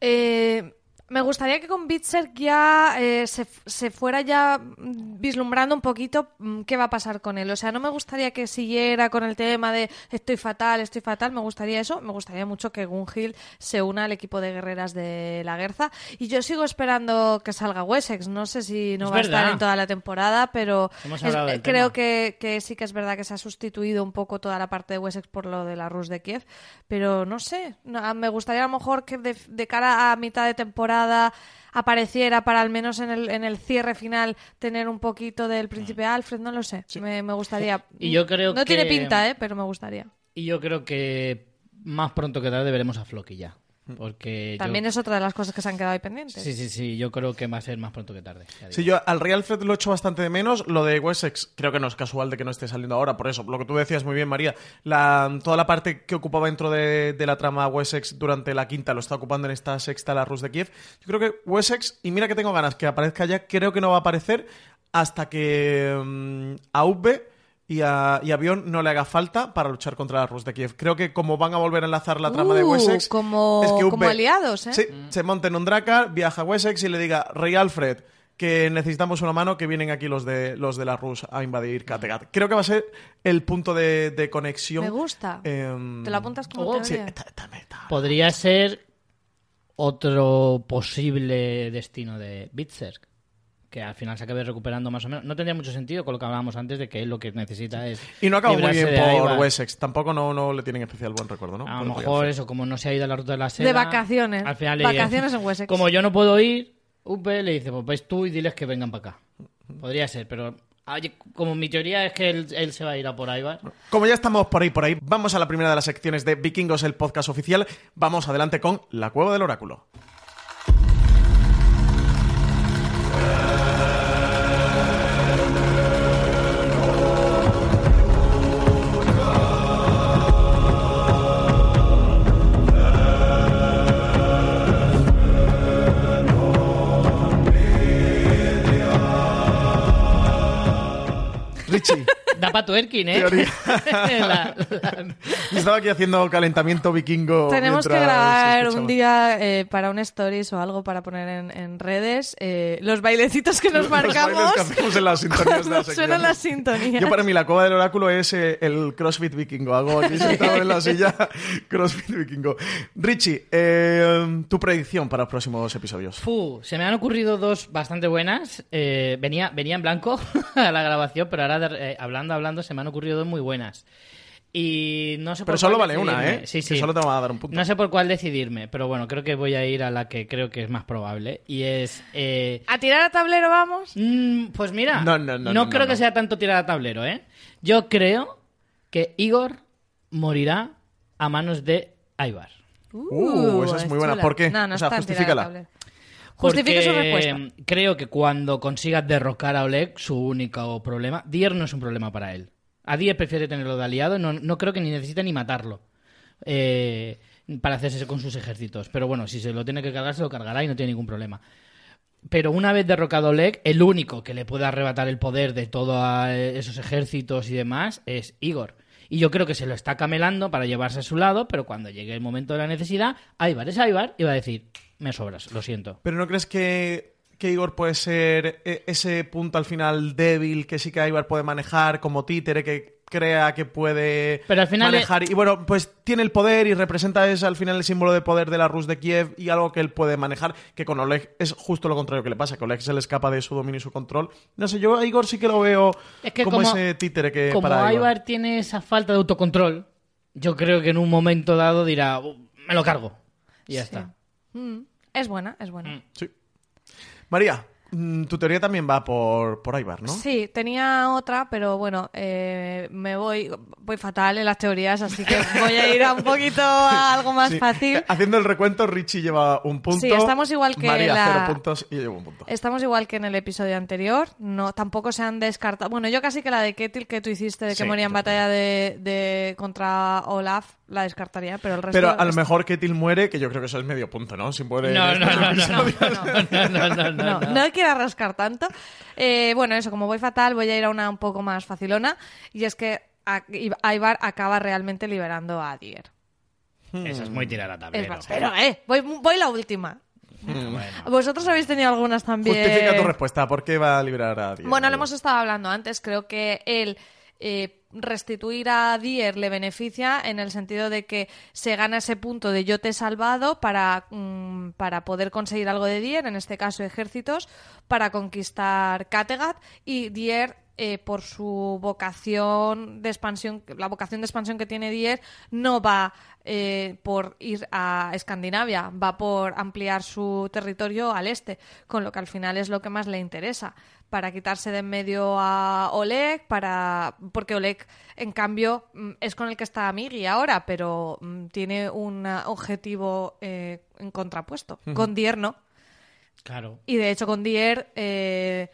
Eh, me gustaría que con Bitzer ya eh, se, se fuera ya vislumbrando un poquito mm, qué va a pasar con él. O sea, no me gustaría que siguiera con el tema de estoy fatal, estoy fatal. Me gustaría eso. Me gustaría mucho que Gunhild se una al equipo de guerreras de la Guerza. Y yo sigo esperando que salga Wessex. No sé si no Es va a estar en toda la temporada, pero es- del creo que, que sí que es verdad que se ha sustituido un poco toda la parte de Wessex por lo de la Rus de Kiev. Pero no sé, no, me gustaría a lo mejor que de, de cara a mitad de temporada apareciera para al menos en el, en el cierre final tener un poquito del príncipe Alfred, no lo sé. Me, me gustaría. Y yo creo no tiene que- pinta, ¿eh? pero me gustaría. Y yo creo que más pronto que tarde veremos a Floki ya. Porque yo- También es otra de las cosas que se han quedado ahí pendientes. Sí, sí, sí, yo creo que va a ser más pronto que tarde. Sí, yo al Real Alfred lo echo bastante de menos. Lo de Wessex creo que no es casual de que no esté saliendo ahora. Por eso, lo que tú decías muy bien, María. La, toda la parte que ocupaba dentro de, de la trama Wessex durante la quinta lo está ocupando en esta sexta la Rus de Kiev. Yo creo que Wessex, y mira que tengo ganas que aparezca ya, creo que no va a aparecer hasta que mm, a Ubbe y a, y a Bjorn no le haga falta para luchar contra la Rus de Kiev. Creo que como van a volver a enlazar la trama de Uh, Wessex... como- es que como aliados, ¿eh? Sí, se monta en un Dracar, viaja a Wessex y le diga, Rey Alfred, que necesitamos una mano, que vienen aquí los de los de la Rus a invadir Kattegat. Creo que va a ser el punto de, de conexión. Me gusta. Em, Te lo apuntas como oh, Sí, teoría. está- está- está- Podría ser otro posible destino de Bitserk. Que al final se acabe recuperando más o menos. No tendría mucho sentido con lo que hablábamos antes de que él lo que necesita es. Y no acabó muy bien por. Wessex. Tampoco no, no le tienen especial buen recuerdo, ¿no? A lo mejor eso, como no se ha ido a la ruta de la seda. De vacaciones. Al final Vacaciones en Wessex. Como yo no puedo ir, Upe le dice, pues vais tú y diles que vengan para acá. Podría ser, pero como mi teoría es que él, él se va a ir a por Ivar. Como ya estamos por ahí, por ahí, vamos a la primera de las secciones de Vikingos, el podcast oficial. Vamos adelante con La Cueva del Oráculo. 哈哈 Da para twerking, ¿eh? Teoría. La- la- yo estaba aquí haciendo calentamiento vikingo. Tenemos que grabar un día eh, para un stories o algo para poner en, en redes eh, los bailecitos que nos Los bailes marcamos. que hacemos en las sintonías de la suenan las sintonías. Yo para mí la cueva del oráculo es eh, el CrossFit vikingo. Hago aquí sentado en la silla CrossFit vikingo. Richie, eh, tu predicción para los próximos episodios. Fu, se me han ocurrido dos bastante buenas. Eh, venía, venía en blanco a la grabación, pero ahora eh, hablando, hablando, se me han ocurrido dos muy buenas. Y no sé por Pero solo cuál vale una, decidirme. ¿eh? Sí, Que sí. solo te van a dar un punto. No sé por cuál decidirme, pero bueno, creo que voy a ir a la que creo que es más probable. Y es. eh, ¿A tirar a tablero vamos? mm, pues mira, No, no, no, no, creo no, que no. sea tanto tirar a tablero, ¿eh? Yo creo que Igor morirá a manos de Ivar. Uh, esa es muy buena. chula. ¿Por qué? No, no O sea, justifícala. Justifique su respuesta. Creo que cuando consiga derrocar a Oleg, su único problema. Dier no es un problema para él. A Dier prefiere tenerlo de aliado, no, no creo que ni necesite ni matarlo. eh, para hacerse con sus ejércitos. Pero bueno, si se lo tiene que cargar, se lo cargará y no tiene ningún problema. Pero una vez derrocado Oleg, el único que le puede arrebatar el poder de todos esos ejércitos y demás es Igor. Y yo creo que se lo está camelando para llevarse a su lado, pero cuando llegue el momento de la necesidad, Ivar es Ivar y va a decir, me sobras, lo siento. Pero ¿no crees que, que Igor puede ser eh, ese punto al final débil que sí que Ivar puede manejar como títere que crea que puede Pero al final manejar y bueno pues tiene el poder y representa es al final el símbolo de poder de la Rus de Kiev y algo que él puede manejar que con Oleg es justo lo contrario que le pasa que Oleg se le escapa de su dominio y su control no sé yo a Igor sí que lo veo Es que como, como- ese títere que Como para Ivar tiene esa falta de autocontrol, yo creo que en un momento dado dirá, "Uh, me lo cargo. Y ya Sí. está. Mm, es buena, es buena. Mm. sí María tu teoría también va por, por Ivar ¿no? Sí, tenía otra, pero bueno, eh, me voy, voy fatal en las teorías, así que voy a ir a un poquito a algo más Sí. fácil. Haciendo el recuento, Richie lleva un punto. Sí, estamos igual que María, la- cero puntos y yo llevo un punto. Estamos igual que en el episodio anterior, no tampoco se han descartado. Bueno, yo casi que la de Ketil que tú hiciste de que Sí, moría en batalla de, de contra Olaf la descartaría, pero el resto Pero a lo mejor Ketil muere, que yo creo que eso es medio punto, ¿no? Si muere No, no, no, no, no, episodios. no, no, no, no, no, no. no quiero rascar tanto. Eh, bueno, eso, como voy fatal, voy a ir a una un poco más facilona. Y es que a- Ivar acaba realmente liberando a Dier. Esa es muy tirar a Es tablero. pero, eh, voy, voy la última. Bueno. Vosotros habéis tenido algunas también. Justifica tu respuesta. ¿Por qué va a liberar a Diego? Bueno, lo hemos estado hablando antes. Creo que el eh, restituir a Dier le beneficia en el sentido de que se gana ese punto de yo te he salvado para, mm, para poder conseguir algo de Dier, en este caso ejércitos, para conquistar Kattegat y Dier. eh, por su vocación de expansión, la vocación de expansión que tiene Dier no va eh, por ir a Escandinavia, va por ampliar su territorio al este, con lo que al final es lo que más le interesa para quitarse de en medio a Oleg, para porque Oleg, en cambio, mm, es con el que está Migi ahora, pero mm, tiene un objetivo eh, en contrapuesto. Con Dier no. Claro. Y de hecho, con Dier, eh,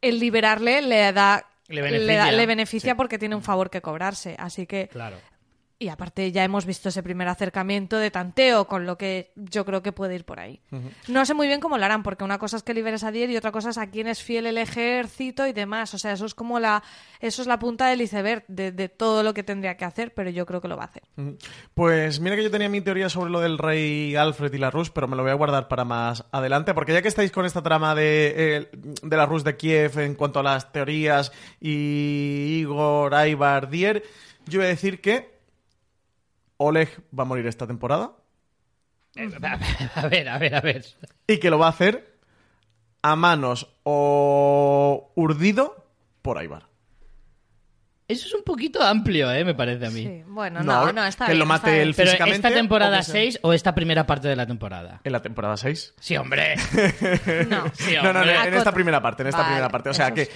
el liberarle le da. Le beneficia. da- le beneficia porque tiene un favor que cobrarse. Así que Claro. Y aparte ya hemos visto ese primer acercamiento de tanteo, con lo que yo creo que puede ir por ahí. No sé muy bien cómo lo harán, porque una cosa es que liberes a Dier y otra cosa es a quién es fiel el ejército y demás. O sea, eso es como la, eso es la punta del iceberg de, de todo lo que tendría que hacer, pero yo creo que lo va a hacer. Pues mira que yo tenía mi teoría sobre lo del rey Alfred y la Rus, pero me lo voy a guardar para más adelante, porque ya que estáis con esta trama de, de la Rus de Kiev en cuanto a las teorías y Igor, Ivar, Dier, yo voy a decir que Oleg va a morir esta temporada Eh, A ver, a ver, a ver. y que lo va a hacer a manos o urdido por Ivar. Eso es un poquito amplio, ¿eh? Me parece a mí. Sí, bueno, no, no, está que bien, lo está mate bien. él Pero físicamente. esta temporada o que sea- 6 o esta primera parte de la temporada. En la temporada 6. Sí, hombre. No. Sí, No, no, no, hombre. en esta primera parte, en esta Vale, primera parte. O sea que sí.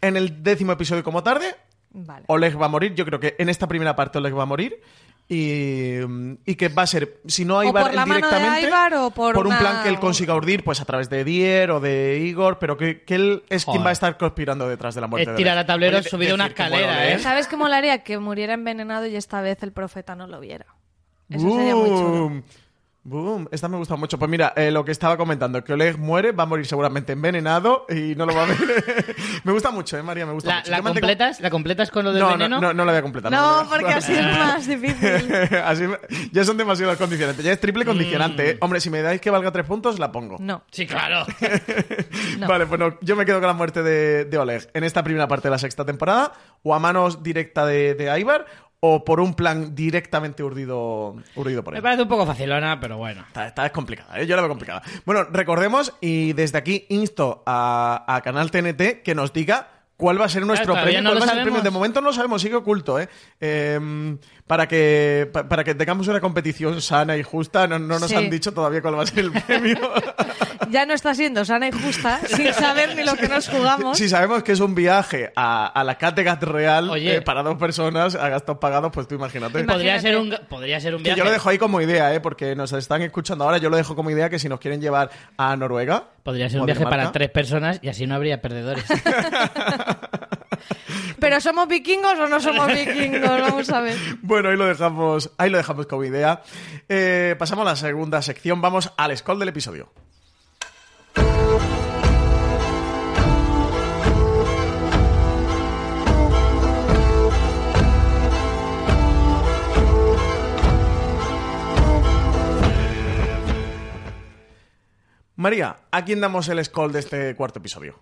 en el décimo episodio como tarde, Vale. Oleg va a morir. Yo creo que en esta primera parte Oleg va a morir. Y, y que va a ser, si no O Ivar por la mano de directamente, o por un una- plan que él consiga urdir, pues a través de Dier o de Igor, pero que, que él es quien va a estar conspirando detrás de la muerte Es de tirar a tablero Oye, subido una escalera, Oleg. ¿eh? ¿Sabes qué molaría? Que muriera envenenado y esta vez el profeta no lo viera. Eso sería muy chulo. Boom. Esta me gusta mucho. Pues mira, eh, lo que estaba comentando, que Oleg muere, va a morir seguramente envenenado y no lo va a ver. me gusta mucho, eh, María, me gusta ¿La, mucho. la Yo mantengo- completas? ¿La completas con lo del No, veneno? no, no, no la voy a completar. No, porque así es más difícil. Así ya son demasiados condicionantes. Ya es triple condicionante. Mm. ¿eh? Hombre, si me dais que valga tres puntos, la pongo. No. Sí, claro. No. Vale, pues no, yo me quedo con la muerte de, de Oleg en esta primera parte de la sexta temporada, o a manos directa de, de Ivar, o por un plan directamente urdido, urdido por Me él. parece un poco facilona, pero bueno. Esta, esta es complicada, ¿eh? yo la veo complicada. Bueno, recordemos, y desde aquí insto a, a Canal TNT que nos diga cuál va a ser nuestro premio. no cuál lo va a ser el sabemos. premio. De momento no lo sabemos, sigue oculto, ¿eh? Em, para, que, pa- para que tengamos una competición sana y justa, no, no nos Sí. han dicho todavía cuál va a ser el premio. Ya no está siendo sana y justa, sin saber ni lo que nos jugamos. Si sabemos que es un viaje a, a la Kattegat real Oye. eh, para dos personas a gastos pagados, pues tú imagínate. Imagínate. Podría ser un, podría ser un Que viaje. yo lo dejo ahí como idea, ¿eh? porque nos están escuchando ahora. Yo lo dejo como idea que si nos quieren llevar a Noruega. Podría ser un viaje para tres personas y así no habría perdedores. Pero ¿somos vikingos o no somos vikingos? Vamos a ver. Bueno, ahí lo dejamos, ahí lo dejamos como idea. Eh, pasamos a la segunda sección, vamos al scroll del episodio. María, ¿a quién damos el scroll de este cuarto episodio?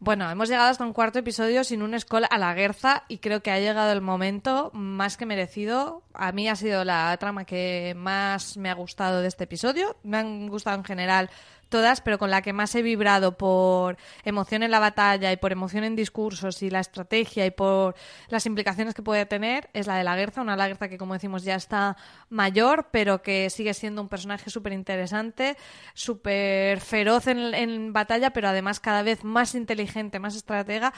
Bueno, hemos llegado hasta un cuarto episodio sin un scroll a la guerza y creo que ha llegado el momento más que merecido. A mí ha sido la trama que más me ha gustado de este episodio. Me han gustado en general todas, pero con la que más he vibrado por emoción en la batalla y por emoción en discursos y la estrategia y por las implicaciones que puede tener es la de la Guerza, una la Guerza que como decimos ya está mayor, pero que sigue siendo un personaje súper interesante, súper feroz en, en batalla, pero además cada vez más inteligente, más estratega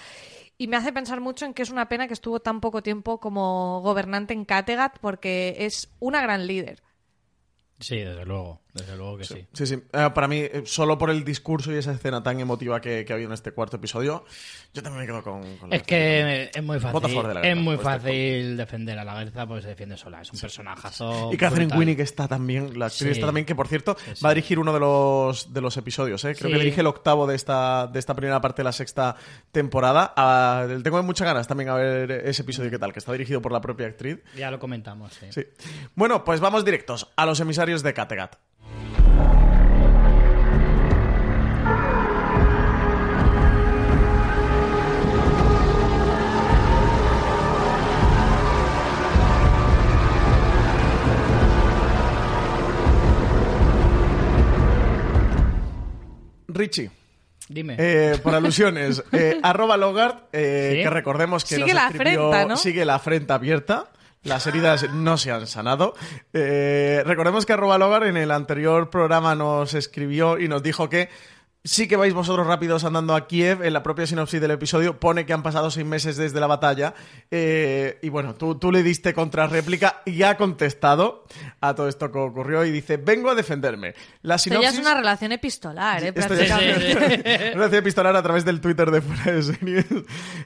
y me hace pensar mucho en que es una pena que estuvo tan poco tiempo como gobernante en Kattegat porque es una gran líder. Sí, desde luego, desde luego que sí. Sí, sí. Eh, para mí, eh, solo por el discurso y esa escena tan emotiva que, que ha habido en este cuarto episodio, yo también me quedo con, con la Es que es muy fácil, favor de la es muy este fácil defender a la Guerza porque se defiende sola. Es un personajazo. Y Catherine. Winnie, que está también, la actriz Sí. está también, que por cierto Sí, sí. va a dirigir uno de los, de los episodios, ¿eh? Creo Sí. que dirige el octavo de esta, de esta primera parte de la sexta temporada. Ah, tengo muchas ganas también a ver ese episodio qué tal, que está dirigido por la propia actriz. Ya lo comentamos, sí. Sí. Bueno, pues vamos directos a los emisarios de Kattegat. Richie, Dime. eh, por alusiones, eh, arroba Logart, eh, ¿Sí? que recordemos que Sigue nos la escribió- afrenta, ¿no? sigue la afrenta abierta. Las heridas no se han sanado. Eh, recordemos que arroba Logart en el anterior programa nos escribió y nos dijo que sí que vais vosotros rápidos andando a Kiev. En la propia sinopsis del episodio pone que han pasado seis meses desde la batalla. Eh, y bueno, tú, tú le diste contrarréplica y ha contestado a todo esto que ocurrió y dice, vengo a defenderme. La Esto ya sinopsis... es una relación epistolar, ¿eh? Ya-. Relación epistolar a través del Twitter de Fuera de Series.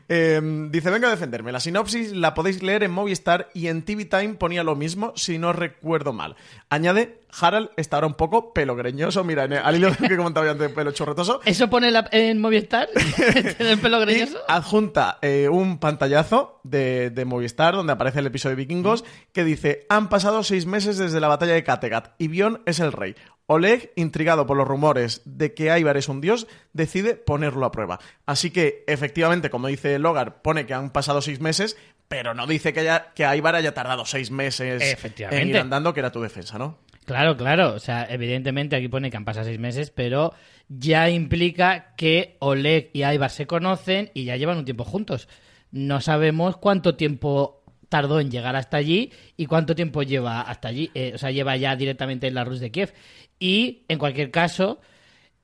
Eh, dice, vengo a defenderme. La sinopsis la podéis leer en Movistar y en TV Time ponía lo mismo, si no recuerdo mal. Añade, Harald está ahora un poco pelogreñoso. Mira, en el- al hilo que comentaba yo antes, pelo chorretoso. ¿Eso pone la- en Movistar? ¿En el pelo Y greñoso? adjunta eh, un pantallazo de, de Movistar donde aparece el episodio de Vikingos que dice: Han pasado seis meses desde la batalla de Kattegat y Bion es el rey. Oleg, intrigado por los rumores de que Ivar es un dios, decide ponerlo a prueba. Así que, efectivamente, como dice Logar, pone que han pasado seis meses, pero no dice que, haya, que Ivar haya tardado seis meses en ir andando, que era tu defensa, ¿no? Claro, claro. O sea, evidentemente aquí pone que han pasado seis meses, pero ya implica que Oleg y Ivar se conocen y ya llevan un tiempo juntos. No sabemos cuánto tiempo tardó en llegar hasta allí y cuánto tiempo lleva hasta allí. Eh, o sea, lleva ya directamente en la Rus de Kiev. Y, en cualquier caso,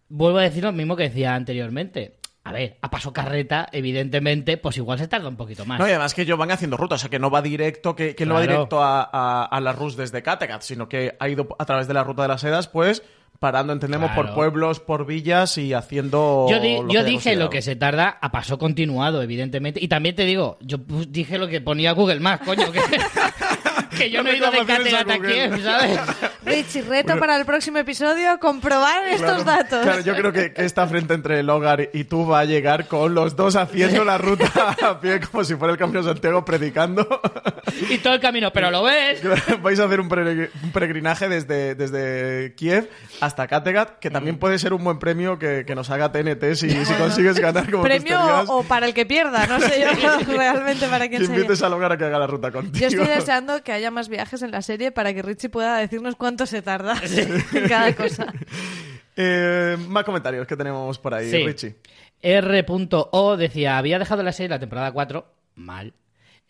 vuelvo a decir lo mismo que decía anteriormente. A ver, a paso carreta, evidentemente, pues igual se tarda un poquito más. No, y además que ellos van haciendo ruta, o sea que no va directo, que, que no va directo a, a, a la Rus desde Kattegat, sino que ha ido a través de la ruta de las sedas, pues parando, entendemos, por pueblos, por villas y haciendo. Yo, di- yo dije lo que se tarda a paso continuado, evidentemente. Y también te digo, yo dije lo que ponía Google Maps, coño. Que, que yo no he ido de reclamaciones a a. Kiev, ¿sabes? Richie, reto para el próximo episodio comprobar estos Claro, datos. Claro, yo creo que, que esta frente entre el hogar y tú va a llegar con los dos haciendo la ruta a pie como si fuera el Camino de Santiago predicando. Y todo el camino, pero lo ves. Vais a hacer un, peregr- un peregrinaje desde, desde Kiev hasta Kattegat, que también puede ser un buen premio que, que nos haga TNT si, si consigues ganar como Premio o, para el que pierda, no sé yo realmente para quién sería. invites al hogar a que haga la ruta contigo. Yo estoy deseando que haya más viajes en la serie para que Richie pueda decirnos cuánto se tarda en cada cosa. Eh, más comentarios que tenemos por ahí, Sí. Richie. R.O decía, había dejado la serie la temporada 4, mal.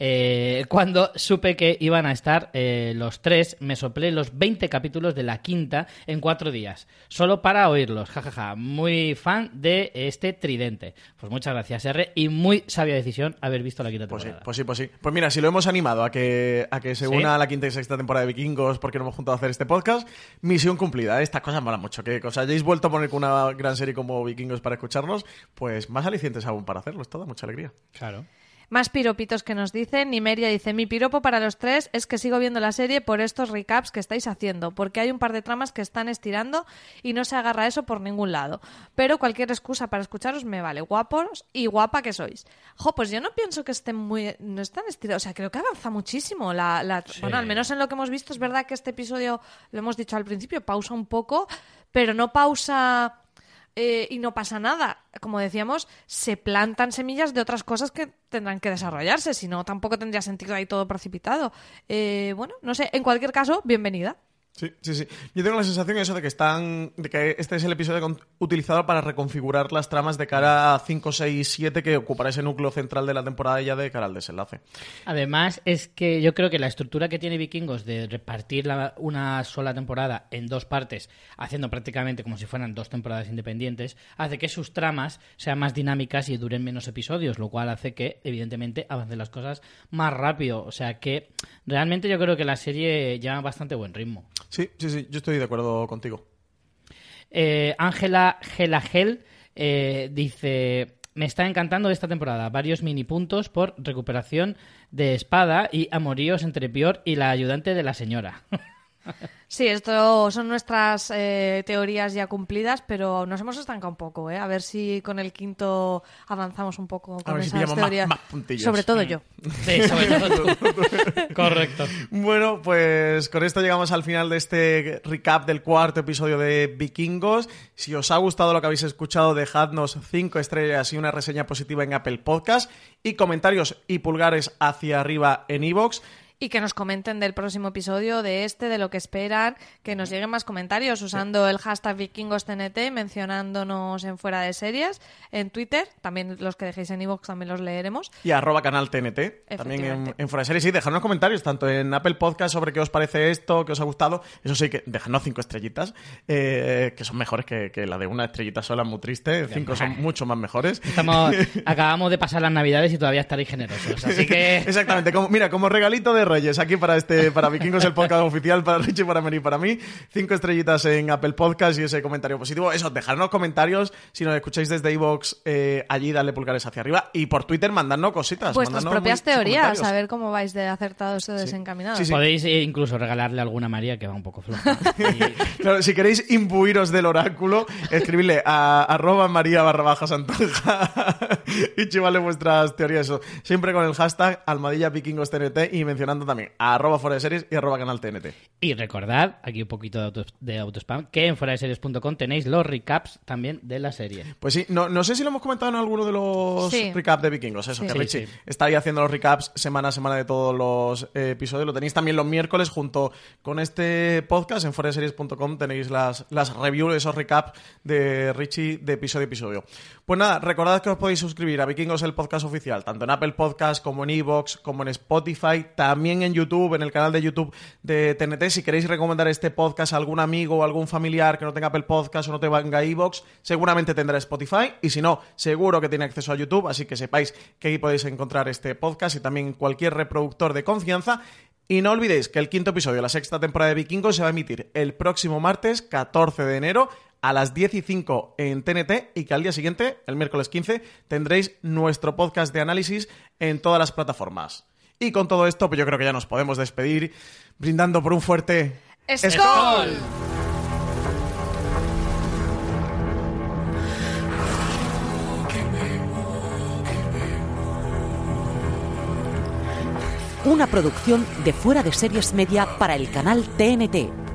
Eh, cuando supe que iban a estar eh, los tres, me soplé los 20 capítulos de la quinta en cuatro días, solo para oírlos. Jajaja, muy fan de este tridente. Pues muchas gracias, R, y muy sabia decisión haber visto la quinta Pues sí, temporada. pues sí, pues sí. Pues mira, si lo hemos animado a que, a que se Sí. una a la quinta y sexta temporada de Vikingos porque nos hemos juntado a hacer este podcast, misión cumplida. ¿eh? Estas cosas molan mucho. Que os hayáis vuelto a poner con una gran serie como Vikingos para escucharnos, pues más alicientes aún para hacerlo. Esto da mucha alegría. Claro. Más piropitos que nos dicen. Nimeria dice, mi piropo para los tres es que sigo viendo la serie por estos recaps que estáis haciendo, porque hay un par de tramas que están estirando y no se agarra eso por ningún lado. Pero cualquier excusa para escucharos me vale. Guapos y guapa que sois. Jo, pues yo no pienso que estén muy... No están estirados. O sea, creo que avanza muchísimo. La, la- Bueno, al menos en lo que hemos visto es verdad que este episodio, lo hemos dicho al principio, pausa un poco, pero no pausa eh, y no pasa nada. Como decíamos, se plantan semillas de otras cosas que tendrán que desarrollarse, si no, tampoco tendría sentido ahí todo precipitado. Eh, bueno, no sé, en cualquier caso, bienvenida. Sí, sí, sí. Yo tengo la sensación eso de que están. de que este es el episodio utilizado para reconfigurar las tramas de cara a 5, 6, 7 que ocupará ese núcleo central de la temporada ya de cara al desenlace. Además, es que yo creo que la estructura que tiene Vikingos de repartir una sola temporada en dos partes, haciendo prácticamente como si fueran dos temporadas independientes, hace que sus tramas sean más dinámicas y duren menos episodios, lo cual hace que, evidentemente, avancen las cosas más rápido. O sea que realmente yo creo que la serie lleva bastante buen ritmo. Sí, sí, sí, yo estoy de acuerdo contigo. Eh, Ángela Gelagel eh, dice: Me está encantando esta temporada. Varios mini puntos por recuperación de espada y amoríos entre Pior y la ayudante de la señora. Sí, esto son nuestras eh, teorías ya cumplidas, pero nos hemos estancado un poco, ¿eh? A ver si con el quinto avanzamos un poco con si esas más- teorías. más puntillos. Sobre todo yo. Sí, sobre todo tú. Correcto. Bueno, pues con esto llegamos al final de este recap del cuarto episodio de Vikingos. Si os ha gustado lo que habéis escuchado, dejadnos cinco estrellas y una reseña positiva en Apple Podcast y comentarios y pulgares hacia arriba en iVoox. Y que nos comenten del próximo episodio, de este, de lo que esperan, que nos lleguen más comentarios usando el hashtag vikingostnt, mencionándonos en fuera de series, en Twitter, también los que dejéis en iVoox también los leeremos. y arroba canal TNT. También en, en Fuera de Series. Sí, dejadnos comentarios, tanto en Apple Podcast sobre qué os parece esto, qué os ha gustado. Eso sí, que dejadnos cinco estrellitas, eh, que son mejores que, que la de una estrellita sola, muy triste. Cinco son mucho más mejores. Estamos, acabamos de pasar las navidades y todavía estaréis generosos. Así que. Exactamente, como, mira, como regalito de Reyes, aquí para este, para Vikingos, el podcast oficial, para Richie, para Mary y para mí. Cinco estrellitas en Apple Podcast y ese comentario positivo. Eso, dejadnos comentarios. Si nos escucháis desde iVoox, eh, allí dale pulgares hacia arriba. Y por Twitter, mandadnos cositas. Vuestras propias teorías, a ver cómo vais de acertados o desencaminados. Sí, sí. Podéis eh, incluso regalarle alguna María que va un poco floja. Y- Claro, si queréis imbuiros del oráculo, escribidle a arroba maría barra baja santonja y chivale vuestras teorías. Eso, siempre con el hashtag almadilla vikingos TNT y mencionando también a arroba fuera de series y arroba canal TNT. Y recordad, aquí un poquito de, auto, de autospam, que en fueradeseries.com tenéis los recaps también de la serie. Pues sí, no, no sé si lo hemos comentado en alguno de los Sí. recaps de vikingos. Eso, Sí. que Sí, Richie sí. está ahí haciendo los recaps semana a semana de todos los eh, episodios. Lo tenéis también los miércoles junto con este podcast en foreseries.com. Tenéis las, las reviews, esos recaps de Richie de episodio a episodio. Pues nada, recordad que os podéis suscribir a Vikingos, el podcast oficial, tanto en Apple Podcast como en Evox, como en Spotify, también en YouTube, en el canal de YouTube de TNT. Si queréis recomendar este podcast a algún amigo o algún familiar que no tenga Apple Podcast o no tenga Evox, seguramente tendrá Spotify. Y si no, seguro que tiene acceso a YouTube. Así que sepáis que ahí podéis encontrar este podcast y también cualquier reproductor de confianza. Y no olvidéis que el quinto episodio de la sexta temporada de Vikingos se va a emitir el próximo martes 14 de enero a las 10 y 5 en TNT y que al día siguiente, el miércoles 15, tendréis nuestro podcast de análisis en todas las plataformas. Y con todo esto, pues yo creo que ya nos podemos despedir brindando por un fuerte... ¡Skol! Una producción de fuera de series media para el canal TNT